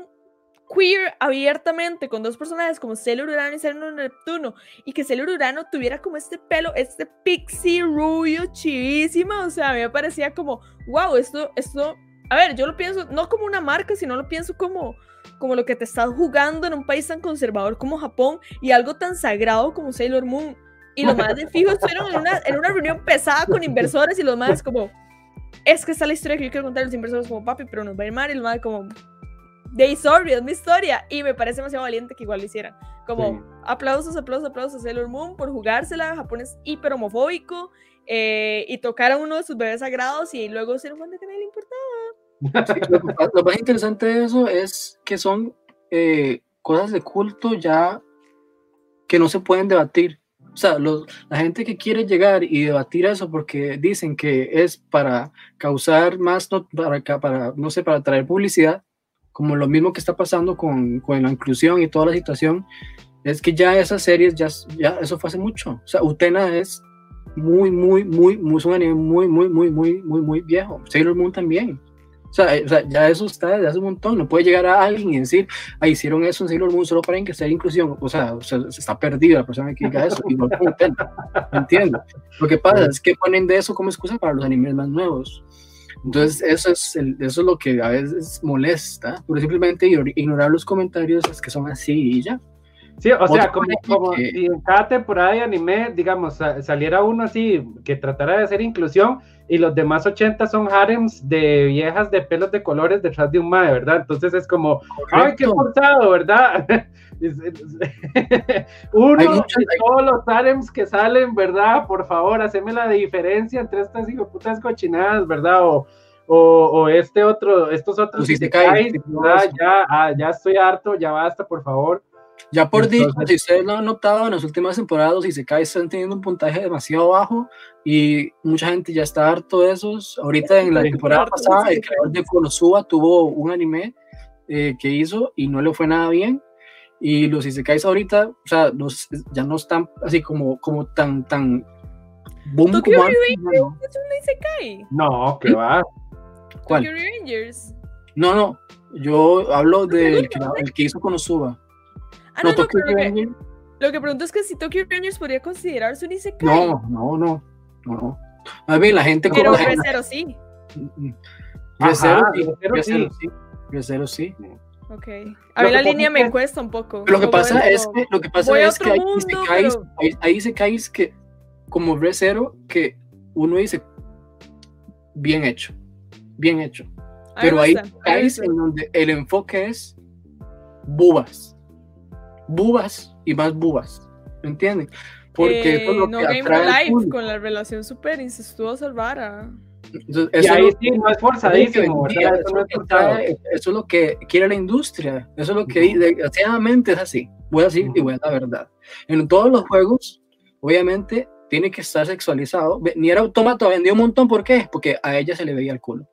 queer abiertamente con dos personajes como Sailor Urano y Sailor Neptuno y que Sailor Urano tuviera como este pelo, este pixie rubio chivísimo, o sea, a mí me parecía como, wow, esto, esto, a ver, yo lo pienso no como una marca, sino lo pienso como, como lo que te estás jugando en un país tan conservador como Japón y algo tan sagrado como Sailor Moon. Y los más de fijo estuvieron en una, en una reunión pesada con inversores y los más como, es que está la historia que yo quiero contar los inversores como papi, pero nos va a ir mal y los más como, de sorry, es mi historia. Y me parece demasiado valiente que igual lo hicieran. Como sí. aplausos, aplausos, aplausos a Sailor Moon por jugársela. Japón es hiper homofóbico. Eh, y tocar a uno de sus bebés sagrados y luego se dieron cuenta que nadie le importaba. Sí, lo, lo, más interesante de eso es que son eh, cosas de culto ya que no se pueden debatir. O sea, los, la gente que quiere llegar y debatir eso porque dicen que es para causar más, no, para, para, no sé, para traer publicidad, como lo mismo que está pasando con, con, la inclusión y toda la situación, es que ya esas series, ya, ya eso fue hace mucho. O sea, Utena es muy, muy, muy, muy, es un anime muy, muy, muy, muy, muy, muy viejo. Sailor Moon también. O sea, o sea, ya eso está desde hace un montón. No puede llegar a alguien y decir, ah, hicieron eso en Sailor Moon solo para que sea inclusión. O sea, o sea, está perdida la persona que diga eso. Y no entiendo. Lo que pasa es que ponen de eso como excusa para los animes más nuevos. Entonces, eso es, el, eso es lo que a veces molesta, por simplemente ignorar los comentarios es que son así y ya. Sí, o sea, como, si en cada temporada de anime, digamos, saliera uno así que tratara de hacer inclusión y los demás 80 son harems de viejas de pelos de colores detrás de un mae, ¿verdad? Entonces es como, ay, qué forzado, ¿verdad? <laughs> <laughs> uno de todos los harems que salen, ¿verdad? Por favor, haceme la diferencia entre estas putas cochinadas, ¿verdad? O, o, este otro, estos otros, si se caen, ya, ah, ya estoy harto, ya basta, por favor. Ya por dicho, si ustedes lo han notado en las últimas temporadas, y se cae, están teniendo un puntaje demasiado bajo y mucha gente ya está harto de esos. Ahorita en la temporada pasada, el creador de Konosuba tuvo un anime eh, que hizo y no le fue nada bien. Y los Isekais ahorita, o sea, los, ya no están así como, como tan, tan boom como antes, no. es un Isekai? No, que va. ¿Cuál? Rangers. No, no, yo hablo del que, el que hizo Konosuba. Ah, no, no, lo, que, lo que pregunto es que si Tokyo Rangers podría considerarse un Isekai. No, no, no, no. A ver, la gente Pero Recero sí. Recero sí. Recero sí. Ok. A mí la línea me cuesta un poco. Lo que pasa es que, lo que, pasa es que isekais, hay, isekais que, como Recero, que uno dice, bien hecho, bien hecho. Pero hay isekais en donde el enfoque es bubas bubas y más bubas, ¿me entienden? Porque eh, no Game Life con la relación súper incestuosa Vara. Eso, y ahí sí, no es forzadísimo, eso, es lo que quiere la industria, eso es lo que desgraciadamente es así, voy a decir y voy a la verdad. En todos los juegos, obviamente, tiene que estar sexualizado. Ni era Automata vendió un montón, ¿por qué? Porque a ella se le veía el culo.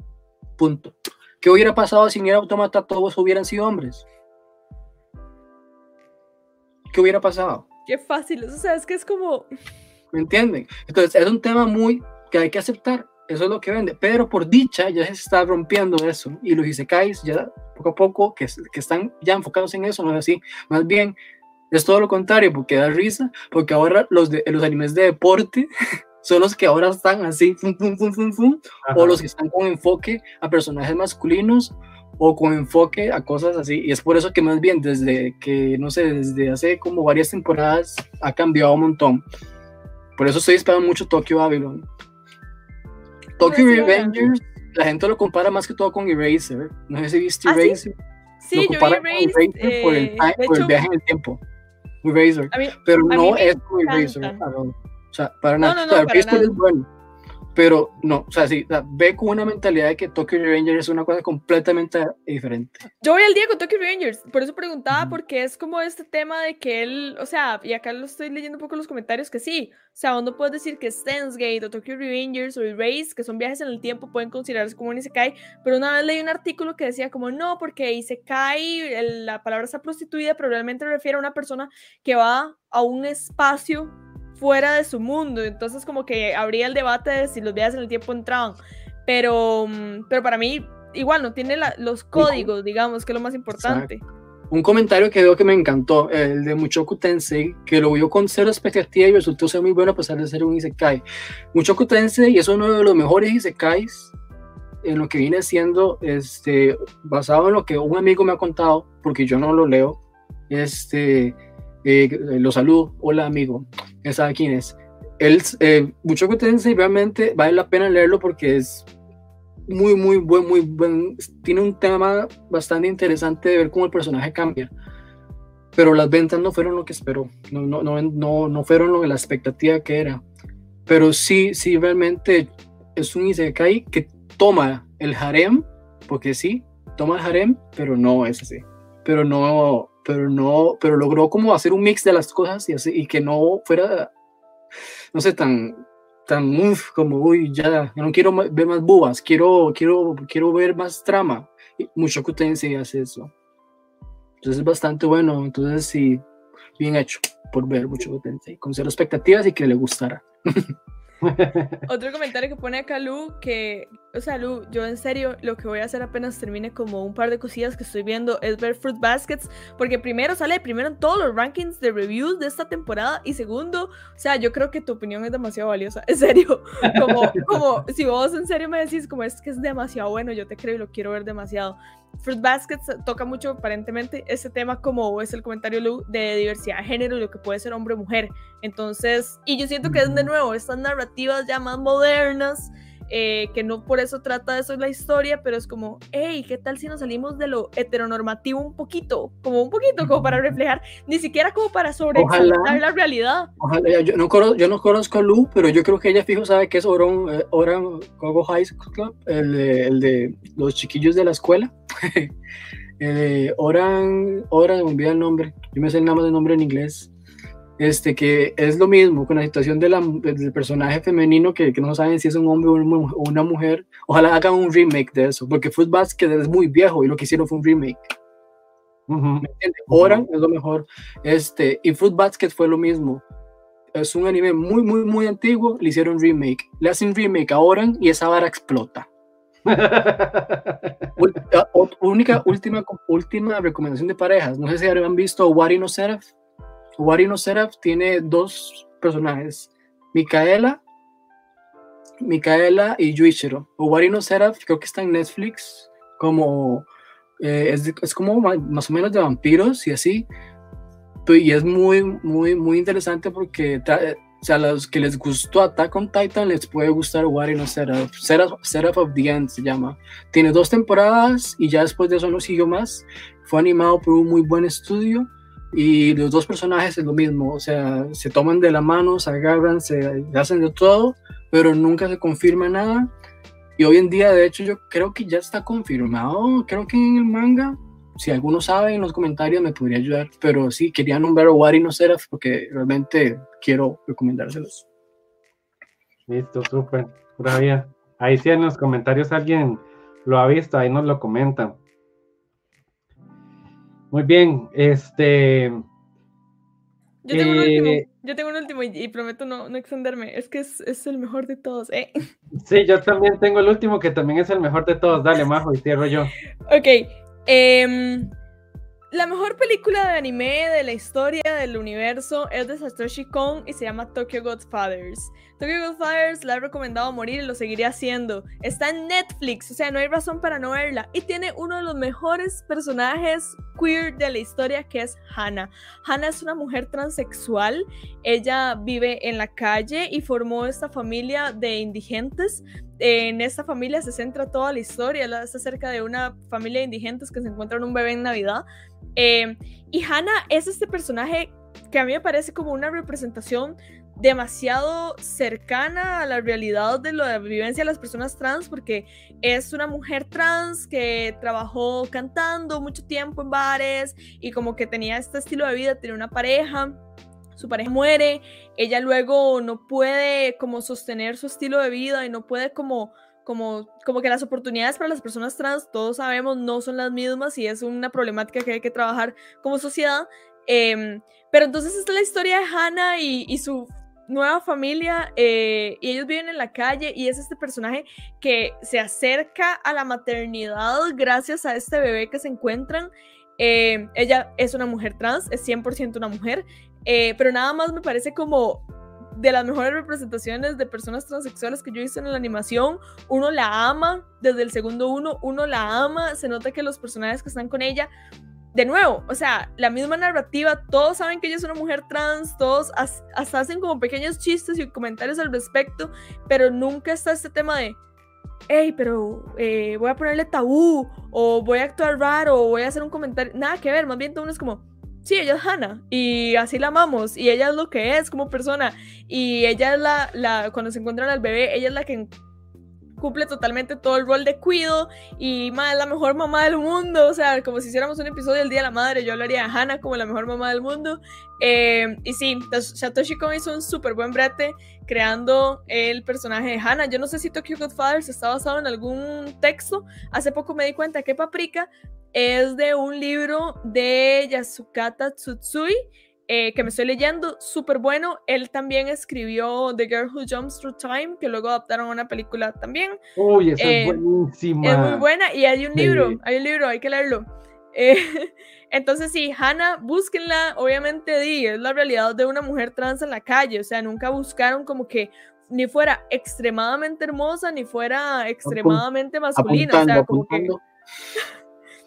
Punto. ¿Qué hubiera pasado si ni era Automata todos hubieran sido hombres? ¿qué hubiera pasado? Qué fácil, o sea, es que es como... ¿Me entienden? Entonces, es un tema muy que hay que aceptar, eso es lo que vende, pero por dicha ya se está rompiendo eso, y los Isekais ya poco a poco, que, que están ya enfocados en eso, no es así, más bien es todo lo contrario, porque da risa, porque ahora los, de, los animes de deporte <laughs> son los que ahora están así, o los que están con enfoque a personajes masculinos o con enfoque a cosas así. Y es por eso que más bien desde que, no sé, desde hace como varias temporadas ha cambiado un montón. Por eso estoy esperando mucho Tokyo Babylon. Tokyo Revengers, la gente lo compara más que todo con Eraser. No sé si viste ¿Ah, Eraser. Sí, lo compara con Eraser por, el, eh, por el viaje en el tiempo. Eraser. Pero no es con Eraser. O sea, para nada. No, no, no, es bueno pero no, o sea, sí, ve con una mentalidad de que Tokyo Revengers es una cosa completamente diferente. Yo voy al día con Tokyo Revengers, por eso preguntaba, porque es como este tema de que él, o sea, y acá lo estoy leyendo un poco en los comentarios, que sí, o sea, uno puede decir que Gate o Tokyo Revengers o Erase, que son viajes en el tiempo, pueden considerarse como un Isekai, pero una vez leí un artículo que decía como, no, porque Isekai, la palabra está prostituida, pero realmente refiere a una persona que va a un espacio fuera de su mundo. Entonces como que habría el debate de si los viajes en el tiempo entraban. Pero, mm, pero para mí igual no tiene los códigos, digamos, que es lo más importante. Un comentario que veo que me encantó, el de Muchoku Tensei, que lo vio con cero expectativa y resultó ser muy bueno a pesar de ser un Isekai. Muchoku Tensei es uno de los mejores Isekais en lo que viene siendo, este, basado en lo que un amigo me ha contado, porque yo no lo leo, este, eh, lo saludo, hola amigo, ya sabe quién es. Él, eh, mucho y realmente vale la pena leerlo porque es muy, muy buen, muy buen, tiene un tema bastante interesante de ver cómo el personaje cambia. Pero las ventas no fueron lo que esperó, no, no, no, no, no fueron lo que la expectativa que era. Pero sí, sí, realmente es un Isekai que toma el harem, porque sí, toma el harem, pero no es así. Pero no, pero no, pero logró como hacer un mix de las cosas y, así, y que no fuera, no sé, tan, tan, como, uy, ya, no quiero ver más bubas, quiero, quiero, quiero ver más trama. Y mucho Kutense hace eso. Entonces es bastante bueno, entonces sí, bien hecho por ver mucho Kutense, con cero expectativas y que le gustara. <laughs> <laughs> Otro comentario que pone acá Lu, que o sea, Lu, yo en serio lo que voy a hacer apenas termine como un par de cosillas que estoy viendo es ver Fruit Baskets, porque primero sale primero en todos los rankings de reviews de esta temporada y segundo, o sea, yo creo que tu opinión es demasiado valiosa, <laughs> en serio, como, como si vos en serio me decís como es que es demasiado bueno, yo te creo y lo quiero ver demasiado. Fruit Baskets toca mucho aparentemente ese tema como es el comentario Lu de diversidad de género y lo que puede ser hombre o mujer. Entonces, y yo siento que es de nuevo estas narrativas ya más modernas eh, que no por eso trata de eso la historia, pero es como, hey, ¿qué tal si nos salimos de lo heteronormativo un poquito? Como un poquito, como para reflejar, ni siquiera como para sobreexaltar la realidad. Ojalá, yo no, conozco, yo no conozco a Lu, pero yo creo que ella fijo sabe que es Oran, eh, Oran High School Club, el de, el de los chiquillos de la escuela. <laughs> eh, Oran, Oran, me olvidé el nombre, yo me sé el nombre del nombre en inglés este, que es lo mismo con la situación de la, del personaje femenino que, que, no saben si es un hombre o una mujer. Ojalá hagan un remake de eso, porque Foot Basket es muy viejo y lo que hicieron fue un remake. Uh Oran es lo mejor. Este, y Foot Basket fue lo mismo. Es un anime muy, muy, muy antiguo. Le hicieron remake. Le hacen remake a Oran y esa vara explota. <laughs> única, última, última recomendación de parejas. No sé si han visto Wari no Seraph. Warino Seraph tiene dos personajes, Micaela, Micaela y Yuichiro. Warino Seraph creo que está en Netflix, como eh, es, es, como más o menos de vampiros y así. Y es muy, muy, muy interesante porque o sea, los que les gustó Attack on Titan les puede gustar Warino Seraph. Seraph. Seraph of the End se llama. Tiene dos temporadas y ya después de eso no siguió más. Fue animado por un muy buen estudio y los dos personajes es lo mismo, o sea, se toman de la mano, se agarran, se hacen de todo, pero nunca se confirma nada. Y hoy en día, de hecho, yo creo que ya está confirmado, creo que en el manga, si alguno sabe en los comentarios me podría ayudar, pero sí, quería nombrar a Wari no Seraph porque realmente quiero recomendárselos. Listo, súper, todavía. Ahí sí en los comentarios alguien lo ha visto, ahí nos lo comentan. Muy bien, este. Yo tengo un último, eh, yo tengo un último y, prometo no, no, extenderme. Es que es, es, el mejor de todos, ¿eh? <laughs> Sí, yo también tengo el último que también es el mejor de todos. Dale, Majo, y cierro yo. Ok. Eh, la mejor película de anime de la historia del universo es de Satoshi Kon y se llama Tokyo Godfathers. Tokyo Godfathers la he recomendado a morir y lo seguiré haciendo. Está en Netflix, o sea, no hay razón para no verla. Y tiene uno de los mejores personajes queer de la historia que es Hannah. Hannah es una mujer transexual. Ella vive en la calle y formó esta familia de indigentes en esta familia se centra toda la historia, es acerca de una familia de indigentes que se encuentran un bebé en Navidad. Eh, y Hannah es este personaje que a mí me parece como una representación demasiado cercana a la realidad de la vivencia de las personas trans, porque es una mujer trans que trabajó cantando mucho tiempo en bares y como que tenía este estilo de vida, tenía una pareja su pareja muere, ella luego no puede como sostener su estilo de vida y no puede como como, como que las oportunidades para las personas trans, todos sabemos, no son las mismas y es una problemática que hay que trabajar como sociedad. Em, pero entonces esta es la historia de Hannah y, su nueva familia eh, y ellos viven en la calle y es este personaje que se acerca a la maternidad gracias a este bebé que se encuentran. Em, ella es una mujer trans, es 100% una mujer, eh, pero nada más me parece como de las mejores representaciones de personas transexuales que yo hice en la animación. Uno la ama desde el segundo uno, uno la ama, se nota que los personajes que están con ella, de nuevo, o sea, la misma narrativa, todos saben que ella es una mujer trans, todos hasta hacen como pequeños chistes y comentarios al respecto, pero nunca está este tema de, hey, pero eh, voy a ponerle tabú, o voy a actuar raro, o voy a hacer un comentario, nada que ver, más bien todo uno es como, sí, ella es Hannah y así la amamos y ella es lo que es como persona y ella es la, la cuando se encuentran al bebé, ella es la que cumple totalmente todo el rol de cuido y ma, es la mejor mamá del mundo, o sea, como si hiciéramos un episodio del Día de la Madre, yo hablaría de Hannah como la mejor mamá del mundo. Eh, y sí, Satoshi Kon hizo un súper buen brete creando el personaje de Hannah. Yo no sé si Tokyo Godfathers está basado en algún texto, hace poco me di cuenta que Paprika es de un libro de Yasukata Tsutsui eh, que me estoy leyendo, súper bueno. Él también escribió The Girl Who Jumps Through Time, que luego adaptaron a una película también. Uy, esa es eh, buenísima. Es muy buena y hay un libro, hay un libro, hay que leerlo. Eh, <laughs> entonces sí, Hannah, búsquenla, obviamente di, es la realidad de una mujer trans en la calle, o sea, nunca buscaron como que ni fuera extremadamente hermosa, ni fuera extremadamente masculina, o sea, como que... <laughs>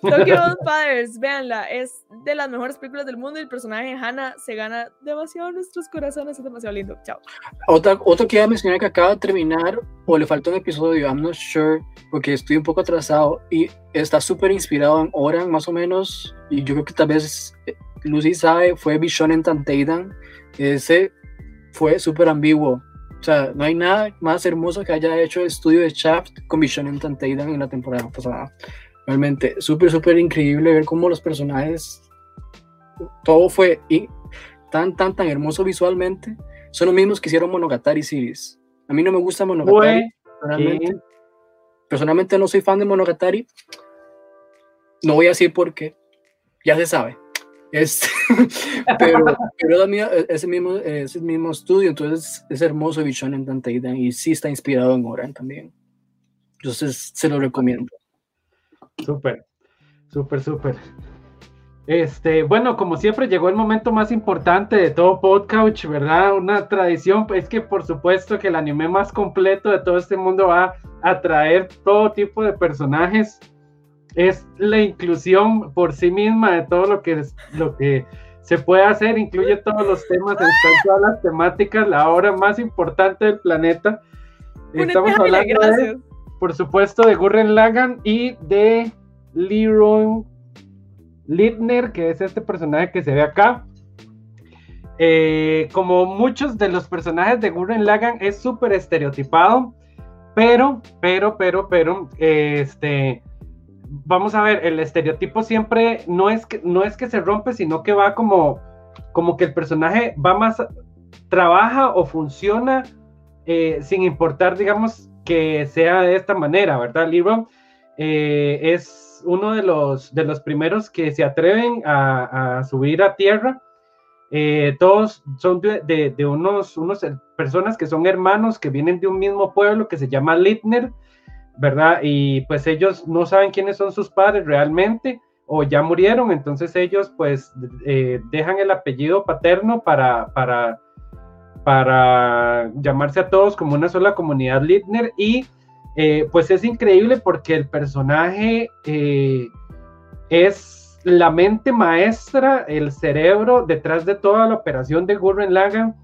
Tokyo <laughs> Fathers, véanla, es de las mejores películas del mundo y el personaje de Hannah se gana demasiado en nuestros corazones, es demasiado lindo. Chao. Otra, otro que iba a mencionar que acaba de terminar, o le falta un episodio, I'm not sure, porque estoy un poco atrasado y está súper inspirado en Oran, más o menos, y yo creo que tal vez eh, Lucy sabe, fue Vision en Tanteidan, ese fue súper ambiguo. O sea, no hay nada más hermoso que haya hecho el estudio de Shaft con Vision en Tanteidan en la temporada pasada. Realmente, súper, súper increíble ver cómo los personajes, todo fue tan, tan, tan hermoso visualmente. Son los mismos que hicieron Monogatari Series. A mí no me gusta Monogatari. Personalmente, personalmente no soy fan de Monogatari. No voy a decir por qué. Ya se sabe. Es, <laughs> pero, pero ese, mismo, ese mismo estudio, entonces es hermoso Vision en Tanteida y sí está inspirado en Oran también. Entonces se lo recomiendo. Súper, súper, súper. Este, bueno, como siempre llegó el momento más importante de todo podcast, ¿verdad? Una tradición, es que por supuesto que el anime más completo de todo este mundo va a traer todo tipo de personajes. Es la inclusión por sí misma de todo lo que, lo que se puede hacer, incluye todos los temas, todas las temáticas, la obra más importante del planeta. Estamos hablando de por supuesto, de Gurren Lagan y de Leroy Littner, que es este personaje que se ve acá. Eh, como muchos de los personajes de Gurren Lagan, es súper estereotipado, pero, pero, pero, pero, este, vamos a ver, el estereotipo siempre no es que, no es que se rompe, sino que va como, como que el personaje va más, trabaja o funciona eh, sin importar, digamos, que sea de esta manera, ¿verdad? Libro eh, es uno de los, de los primeros que se atreven a, subir a tierra. Eh, todos son de, de, unos, unos personas que son hermanos que vienen de un mismo pueblo que se llama Littner, ¿verdad? Y pues ellos no saben quiénes son sus padres realmente o ya murieron, entonces ellos pues eh, dejan el apellido paterno para, para para llamarse a todos como una sola comunidad Littner y eh, pues es increíble porque el personaje eh, es la mente maestra, el cerebro detrás de toda la operación de Gurren Lagann.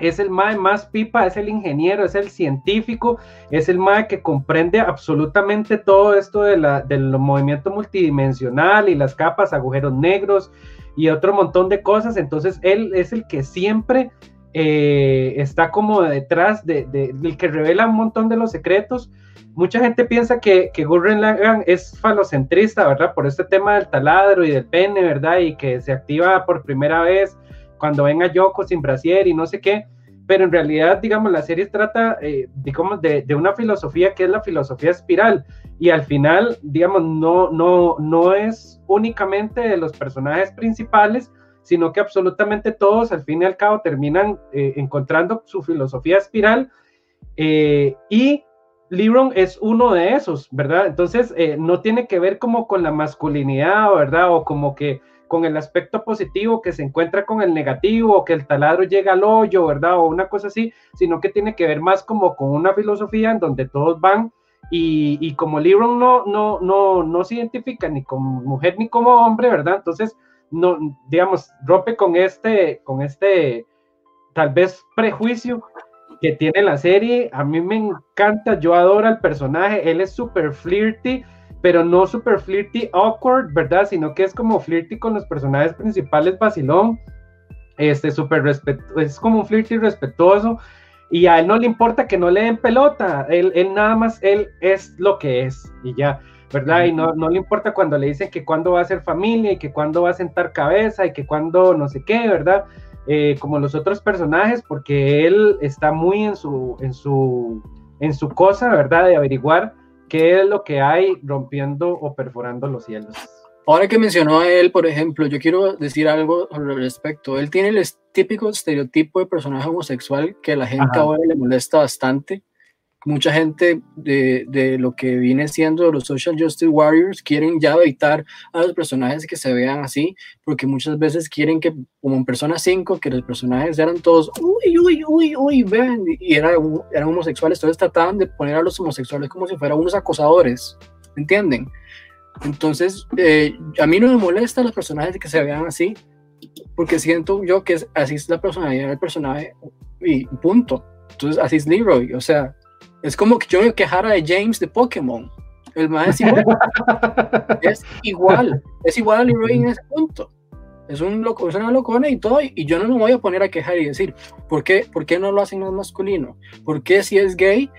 Es el MAE más pipa, es el ingeniero, es el científico, es el MAE que comprende absolutamente todo esto de la, del movimiento multidimensional y las capas, agujeros negros y otro montón de cosas. Entonces él es el que siempre eh, está como detrás de, del que revela un montón de los secretos. Mucha gente piensa que, que Gurren Lagann es falocentrista, ¿verdad? Por este tema del taladro y del pene, ¿verdad? Y que se activa por primera vez cuando ven a Yoko sin brasier y no sé qué. Pero en realidad, digamos, la serie trata, eh, digamos, de, de, una filosofía que es la filosofía espiral. Y al final, digamos, no, no, no es únicamente de los personajes principales, sino que absolutamente todos al fin y al cabo terminan eh, encontrando su filosofía espiral eh, y Libron es uno de esos, ¿verdad? Entonces eh, no tiene que ver como con la masculinidad, ¿verdad? O como que con el aspecto positivo que se encuentra con el negativo, o que el taladro llega al hoyo, ¿verdad? O una cosa así, sino que tiene que ver más como con una filosofía en donde todos van y, como Libron no, no, no, no se identifica ni como mujer ni como hombre, ¿verdad? Entonces no, digamos, rompe con este, con este, tal vez prejuicio que tiene la serie. A mí me encanta, yo adoro al personaje, él es súper flirty, pero no súper flirty awkward, ¿verdad? Sino que es como flirty con los personajes principales, vacilón. Este, súper respetuoso, es como un flirty respetuoso. Y a él no le importa que no le den pelota, él, él nada más, él es lo que es, y ya. ¿Verdad? Y no, no le importa cuando le dicen que cuándo va a ser familia y que cuándo va a sentar cabeza y que cuándo no sé qué, ¿verdad? Eh, como los otros personajes, porque él está muy en su, en su, en su cosa, ¿verdad? De averiguar qué es lo que hay rompiendo o perforando los cielos. Ahora que mencionó a él, por ejemplo, yo quiero decir algo al respecto. Él tiene el típico estereotipo de personaje homosexual que a la gente ahora le molesta bastante. Mucha gente de, de, lo que viene siendo los social justice warriors quieren ya evitar a los personajes que se vean así, porque muchas veces quieren que, como en Persona 5, que los personajes eran todos, uy, uy, uy, uy, ven, y eran, eran homosexuales, entonces trataban de poner a los homosexuales como si fueran unos acosadores, ¿entienden? Entonces, eh, a mí no me molesta los personajes que se vean así, porque siento yo que así es la personalidad del personaje y punto. Entonces, así es Leroy. O sea, es como que yo me quejara de James de Pokémon. El más <laughs> es igual. es igual. Es igual a Leroy en ese punto. Es, un loco, es una locona y todo. Y yo no me voy a poner a quejar y decir, ¿por qué, ¿por qué no lo hacen más masculino? ¿Por qué si es gay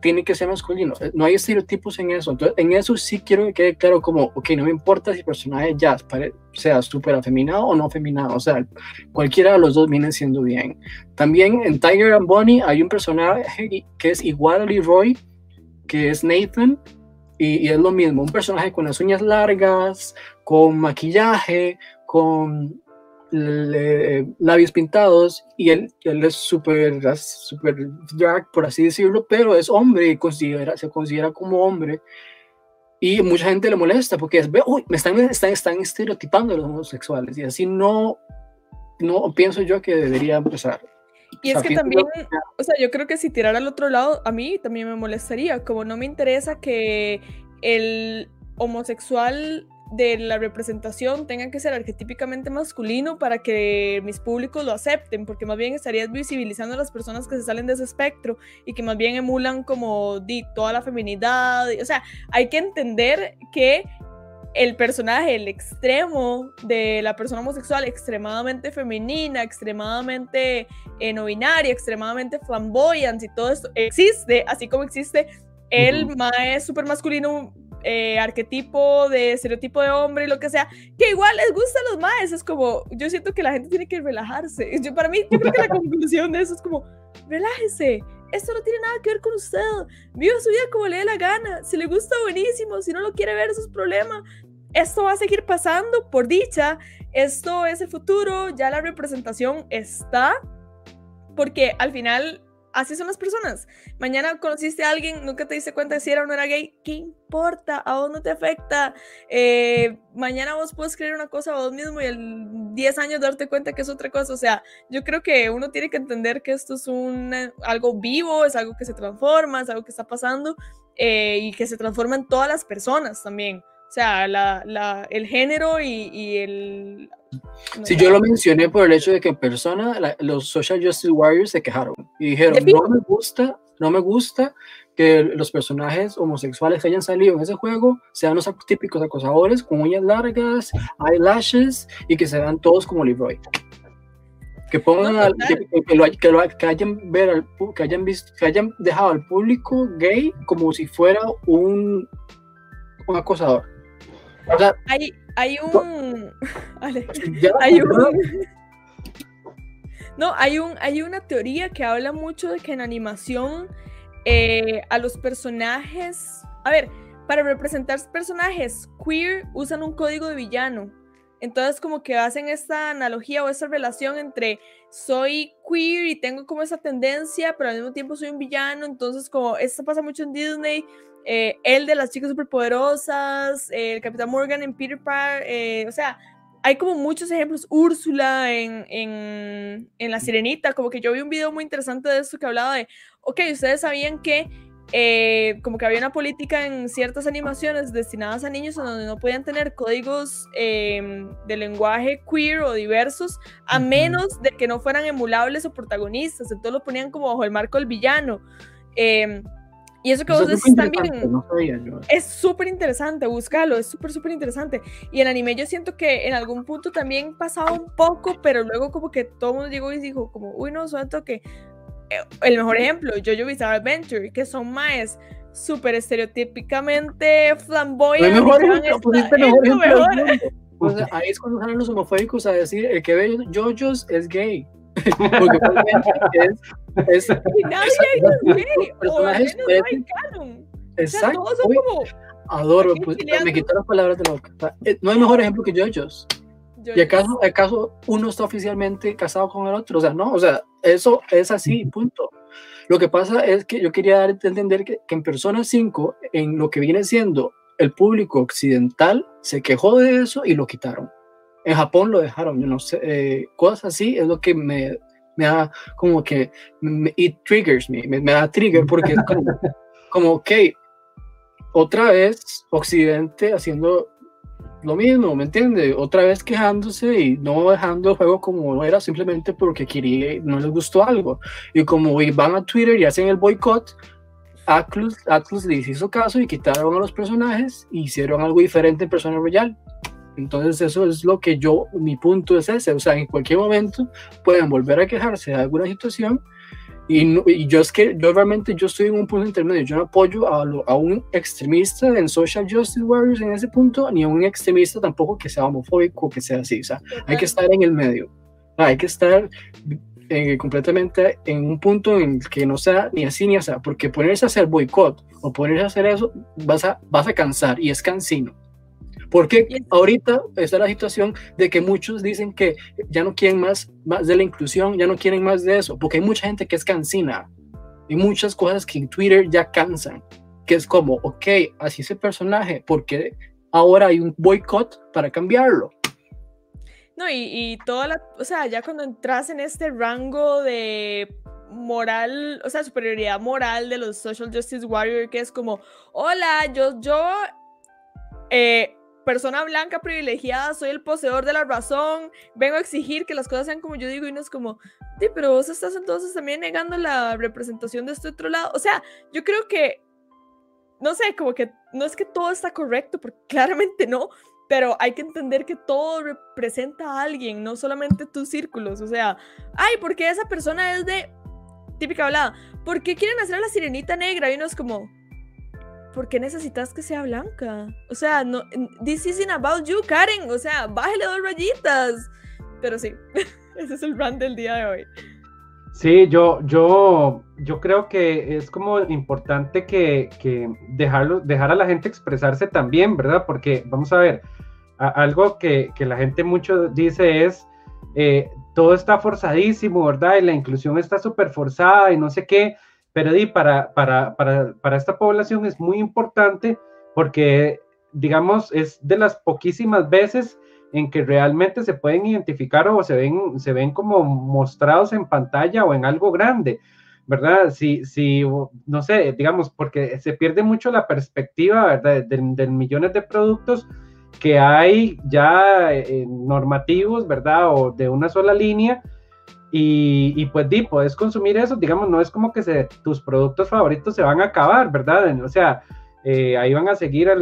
tiene que ser masculino. Eh, no hay estereotipos en eso. Entonces, en eso sí quiero que quede claro como, ok, no me importa si el personaje ya sea súper afeminado o no afeminado. O sea, cualquiera de los dos viene siendo bien. También en Tiger and Bonnie hay un personaje que es igual a Leroy, que es Nathan, y, y es lo mismo, un personaje con las uñas largas, con maquillaje, con labios pintados y él, él es súper super drag, por así decirlo, pero es hombre y considera, se considera como hombre. Y mucha gente le molesta porque es, uy, me están, están, están estereotipando a los homosexuales y así no, no pienso yo que debería empezar. Y es que también, o sea, yo creo que si tirar al otro lado, a mí también me molestaría, como no me interesa que el homosexual de la representación tenga que ser arquetípicamente masculino para que mis públicos lo acepten, porque más bien estarías visibilizando a las personas que se salen de ese espectro y que más bien emulan como di, toda la feminidad. O sea, hay que entender que el personaje, el extremo de la persona homosexual, extremadamente femenina, extremadamente eh, no binaria, extremadamente flamboyante y todo esto existe, así como existe el más super masculino eh, arquetipo de estereotipo de hombre lo que sea, que igual les gusta a los más. Es como, yo siento que la gente tiene que relajarse. <laughs> Yo, para mí, yo creo que la <laughs> conclusión de eso es como, relájese. Esto no tiene nada que ver con usted. Viva su vida como le dé la gana. Si le gusta, buenísimo. Si no lo quiere ver, eso es problema. Esto va a seguir pasando por dicha. Esto es el futuro. Ya la representación está. Porque al final así son las personas. Mañana conociste a alguien, nunca te diste cuenta si era o no era gay. ¿Qué importa? A vos no te afecta. Eh, mañana vos puedes creer una cosa a vos mismo y en 10 años darte cuenta que es otra cosa. O sea, yo creo que uno tiene que entender que esto es un, algo vivo, es algo que se transforma, es algo que está pasando eh, y que se transforma en todas las personas también. O sea, la, el género y, el... sí, yo lo mencioné por el hecho de que personas, los Social Justice Warriors se quejaron y dijeron, no me gusta, no me gusta que los personajes homosexuales que hayan salido en ese juego sean los típicos acosadores con uñas largas, eyelashes y que se vean todos como Leroy. Que pongan que, lo, que, hayan ver que hayan visto, que hayan dejado al público gay como si fuera un, un acosador hay, hay un. <laughs> hay un. <laughs> No, hay, un, hay una teoría que habla mucho de que en animación eh, a los personajes. A ver, para representar personajes queer usan un código de villano. Entonces, como que hacen esta analogía o esa relación entre soy queer y tengo como esa tendencia, pero al mismo tiempo soy un villano. Entonces, como esto pasa mucho en Disney, eh, el de las chicas superpoderosas, el Capitán Morgan en Peter Pan, eh, o sea, hay como muchos ejemplos, Úrsula en, en, en, La Sirenita, como que yo vi un video muy interesante de esto que hablaba de, ok, ustedes sabían que eh, como que había una política en ciertas animaciones destinadas a niños donde no podían tener códigos em, de lenguaje queer o diversos, a menos de que no fueran emulables o protagonistas, entonces lo ponían como bajo el marco del villano. Y eso que vos decís también es súper interesante, búscalo, es súper, súper interesante. Y el anime yo siento que en algún punto también pasaba un poco, pero luego como que todo el mundo llegó y dijo como, uy, no, suelto que... Eh, el mejor ejemplo, Jojo Bizarre Adventure, que son más súper estereotípicamente flamboyantes. El mejor ejemplo, ahí es cuando salen los homofóbicos a decir, el que ve JoJo's es gay. Porque es, es, nadie es gay, o al menos canon. Exacto. O sea, todos son como Adoro, pues, me quitó las palabras de la boca. Eh, no hay mejor ejemplo que JoJo's. ¿Y acaso, acaso uno está oficialmente casado con el otro? O sea, no, o sea, eso es así, punto. Lo que pasa es que yo quería dar a entender que, que en Persona 5, en lo que viene siendo el público occidental, se quejó de eso y lo quitaron. En Japón lo dejaron, yo no sé, eh, cosas así es lo que me, me da como que, me, it triggers me, me, da trigger porque es como, <laughs> como, ok, otra vez Occidente haciendo lo mismo, ¿me entiende? Otra vez quejándose y no dejando el juego como era simplemente porque quería, no les gustó algo. Y como van a Twitter y hacen el boicot, Atlus, Atlus les hizo caso y quitaron a los personajes y hicieron algo diferente en Persona Royal. Entonces eso es lo que yo, mi punto es ese, o sea, en cualquier momento pueden volver a quejarse de alguna situación y, yo es que yo realmente yo estoy en un punto intermedio, yo no apoyo a, a, un extremista en Social Justice Warriors en ese punto, ni a un extremista tampoco que sea homofóbico, que sea así, o sea, hay que estar en el medio, hay que estar eh, completamente en un punto en el que no sea ni así ni así, porque ponerse a hacer boicot o ponerse a hacer eso, vas a, vas a cansar y es cansino. Porque ahorita está la situación de que muchos dicen que ya no quieren más, más de la inclusión, ya no quieren más de eso, porque hay mucha gente que es cansina y muchas cosas que en Twitter ya cansan, que es como, ok, así es el personaje, porque ahora hay un boicot para cambiarlo. No, y, y toda la, o sea, ya cuando entras en este rango de moral, o sea, superioridad moral de los social justice warrior, que es como, hola, yo, yo, eh, persona blanca privilegiada, soy el poseedor de la razón, vengo a exigir que las cosas sean como yo digo y no es como, sí, pero vos estás entonces también negando la representación de este otro lado. O sea, yo creo que, no sé, como que no es que todo está correcto, porque <laughs> claramente no, pero hay que entender que todo representa a alguien, no solamente tus círculos. O sea, ay, porque esa persona es de típica hablada, ¿por qué quieren hacer a la sirenita negra? Y uno es como, ¿por qué necesitas que sea blanca? O sea, no, this isn't about you, Karen. O sea, bájale dos rayitas. Pero sí, <laughs> ese es el brand del día de hoy. Sí, yo, yo, yo creo que es como importante que, que dejarlo, dejar a la gente expresarse también, ¿verdad? Porque, vamos a ver, algo que, que, la gente mucho dice es, eh, todo está forzadísimo, ¿verdad? Y la inclusión está súper forzada y no sé qué. Pero para, para, para, para esta población es muy importante porque, digamos, es de las poquísimas veces en que realmente se pueden identificar o se ven, se ven como mostrados en pantalla o en algo grande, ¿verdad? Si, si no sé, digamos, porque se pierde mucho la perspectiva, ¿verdad? De, millones de productos que hay ya eh, normativos, ¿verdad? O de una sola línea y, pues di, puedes consumir eso, digamos, no es como que se, tus productos favoritos se van a acabar, ¿verdad? O sea, eh, ahí van a seguir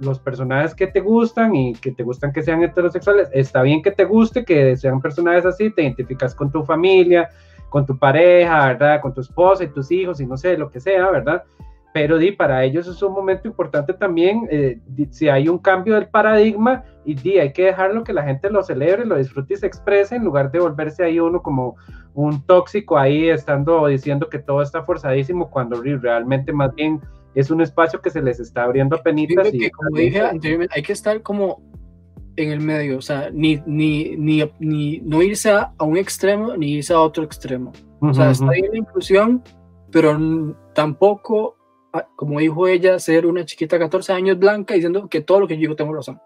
los personajes que te gustan y que te gustan que sean heterosexuales. Está bien que te guste, que sean personajes así, te identificas con tu familia, con tu pareja, ¿verdad? Con tu esposa y tus hijos y no sé, lo que sea, ¿verdad? Pero di, para ellos es un momento importante también, eh, si hay un cambio del paradigma, y di, hay que dejarlo que la gente lo celebre, lo disfrute y se exprese, en lugar de volverse ahí uno como un tóxico ahí, estando diciendo que todo está forzadísimo, cuando realmente más bien es un espacio que se les está abriendo a penitas. Y como dije anteriormente, hay que estar como en el medio, o sea, ni, ni, ni, ni no irse a, un extremo, ni irse a otro extremo. O sea, está bien la inclusión, pero tampoco como dijo ella, ser una chiquita de 14 años blanca diciendo que todo lo que yo digo tengo razón.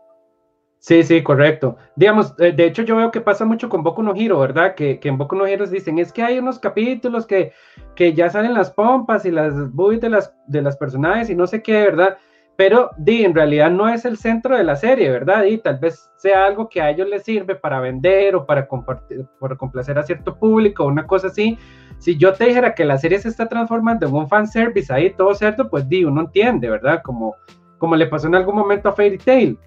Sí, sí, correcto. Digamos, eh, de hecho yo veo que pasa mucho con Boku no Hero, ¿verdad? Que, que en Boku no Hero dicen, es que hay unos capítulos que, que ya salen las pompas y las boobies de las, de las personajes y no sé qué, ¿verdad? Pero di, en realidad no es el centro de la serie, ¿verdad? Y tal vez sea algo que a ellos les sirve para vender o para, compartir, para complacer a cierto público, una cosa así, si yo te dijera que la serie se está transformando en un fanservice ahí, todo cierto, pues di, uno entiende, ¿verdad? Como, como le pasó en algún momento a Fairy Tail.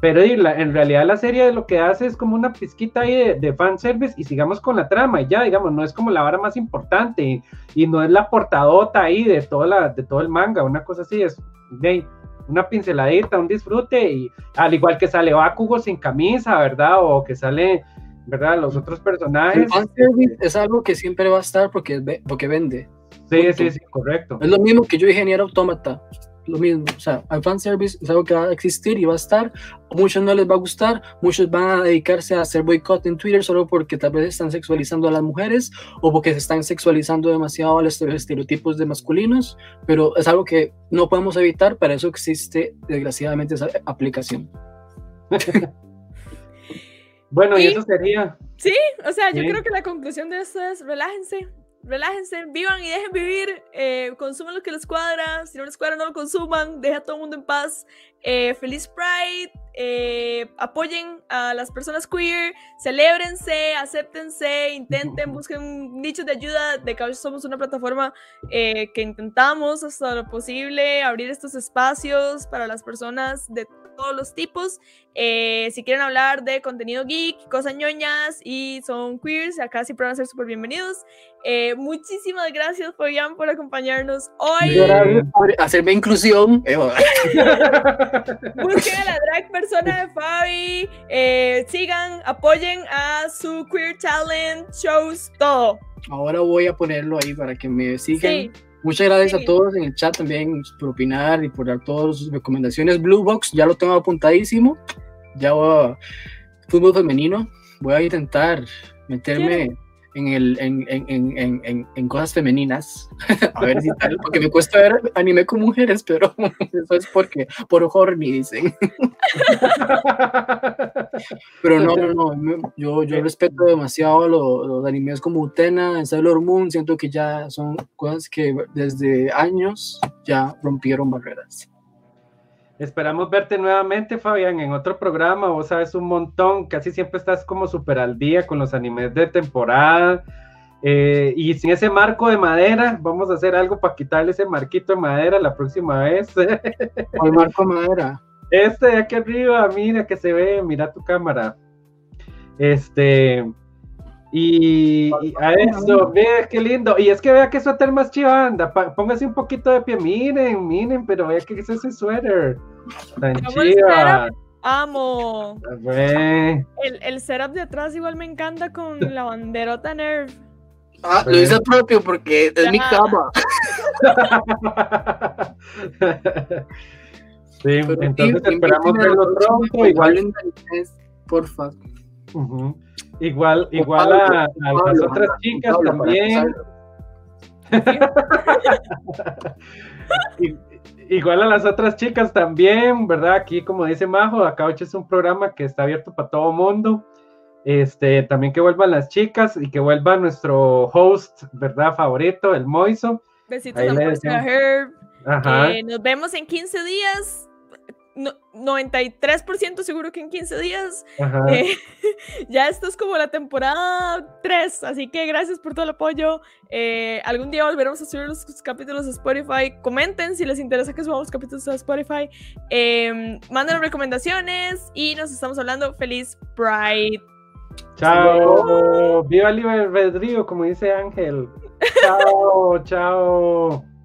Pero di, en realidad la serie lo que hace es como una pizquita ahí de, de fanservice y sigamos con la trama y ya, digamos, no es como la vara más importante y, no es la portadota ahí de, toda la, de todo el manga, una cosa así, es de, una pinceladita, un disfrute y al igual que sale Bakugo sin camisa, ¿verdad? O que sale ¿verdad? Los otros personajes. es algo que siempre va a estar porque, porque vende. Sí, sí, sí, correcto. Es lo mismo que yo ingeniero autómata. Lo mismo. O sea, el fanservice es algo que va a existir y va a estar. A muchos no les va a gustar, muchos van a dedicarse a hacer boicot en Twitter solo porque tal vez están sexualizando a las mujeres o porque se están sexualizando demasiado a los estereotipos de masculinos, pero es algo que no podemos evitar, para eso existe desgraciadamente esa aplicación. <laughs> bueno, y, eso sería. Sí, o sea, yo creo que la conclusión de esto es relájense, relájense, vivan y dejen vivir, eh, consuman lo que les cuadra, si no les cuadra no lo consuman, deja a todo el mundo en paz, eh, feliz Pride, eh, apoyen a las personas queer, celébrense, acéptense, intenten, <laughs> busquen nichos de ayuda. De que somos una plataforma que intentamos hasta lo posible abrir estos espacios para las personas de todos los tipos. Eh, si quieren hablar de contenido geek, cosas ñoñas y son queers, acá siempre van a ser súper bienvenidos. Eh, muchísimas gracias, Fabián, por acompañarnos hoy. por hacerme inclusión. <laughs> <laughs> Busquen a la drag persona de Fabi. Eh, sigan, apoyen a su queer talent, shows, todo. Ahora voy a ponerlo ahí para que me sigan. Muchas gracias a todos en el chat también por opinar y por dar todas sus recomendaciones. Blue Box ya lo tengo apuntadísimo. Ya voy a, fútbol femenino. Voy a intentar meterme en, el, en, en, en, cosas femeninas. <laughs> a ver si tal, porque me cuesta ver anime con mujeres, pero <laughs> eso es porque por horny dicen. <laughs> pero no, no, no, yo, yo respeto demasiado los, los animes como Utena, Sailor Moon, siento que ya son cosas que desde años ya rompieron barreras. Esperamos verte nuevamente, Fabián, en otro programa. Vos sabes un montón, casi siempre estás como súper al día con los animes de temporada. Eh, y sin ese marco de madera, vamos a hacer algo para quitarle ese marquito de madera la próxima vez. <laughs> ¿El marco de madera? Este de aquí arriba, mira que se ve, mira tu cámara. Este. Y, a eso, vea qué lindo. Y es que vea que suéter más chivanda. Póngase un poquito de pie. Miren, miren, pero vea que es ese suéter. Tan chiva. Amo. El, el setup de atrás igual me encanta con <laughs> la banderota Nerf. Ah, lo hice propio porque es mi cama. <laughs> sí, entonces esperamos verlo pronto. Igual. Porfa. Igual, igual a, las otras chicas también. <laughs> igual a las otras chicas también, ¿verdad? Aquí, como dice Majo, acá es un programa que está abierto para todo mundo. Este, también que vuelvan las chicas y que vuelva nuestro host, ¿verdad? Favorito, el Moiso. Besitos a Herb. Eh, nos vemos en 15 días 93% seguro que en 15 días. Eh, <laughs> ya esto es como la temporada 3, así que gracias por todo el apoyo. Eh, algún día volveremos a subir los capítulos a Spotify. Comenten si les interesa que subamos capítulos a Spotify. Eh, manden recomendaciones y nos estamos hablando. Feliz Pride. Chao. Viva Libre Rodrigo, como dice Ángel. Chao, <laughs> chao.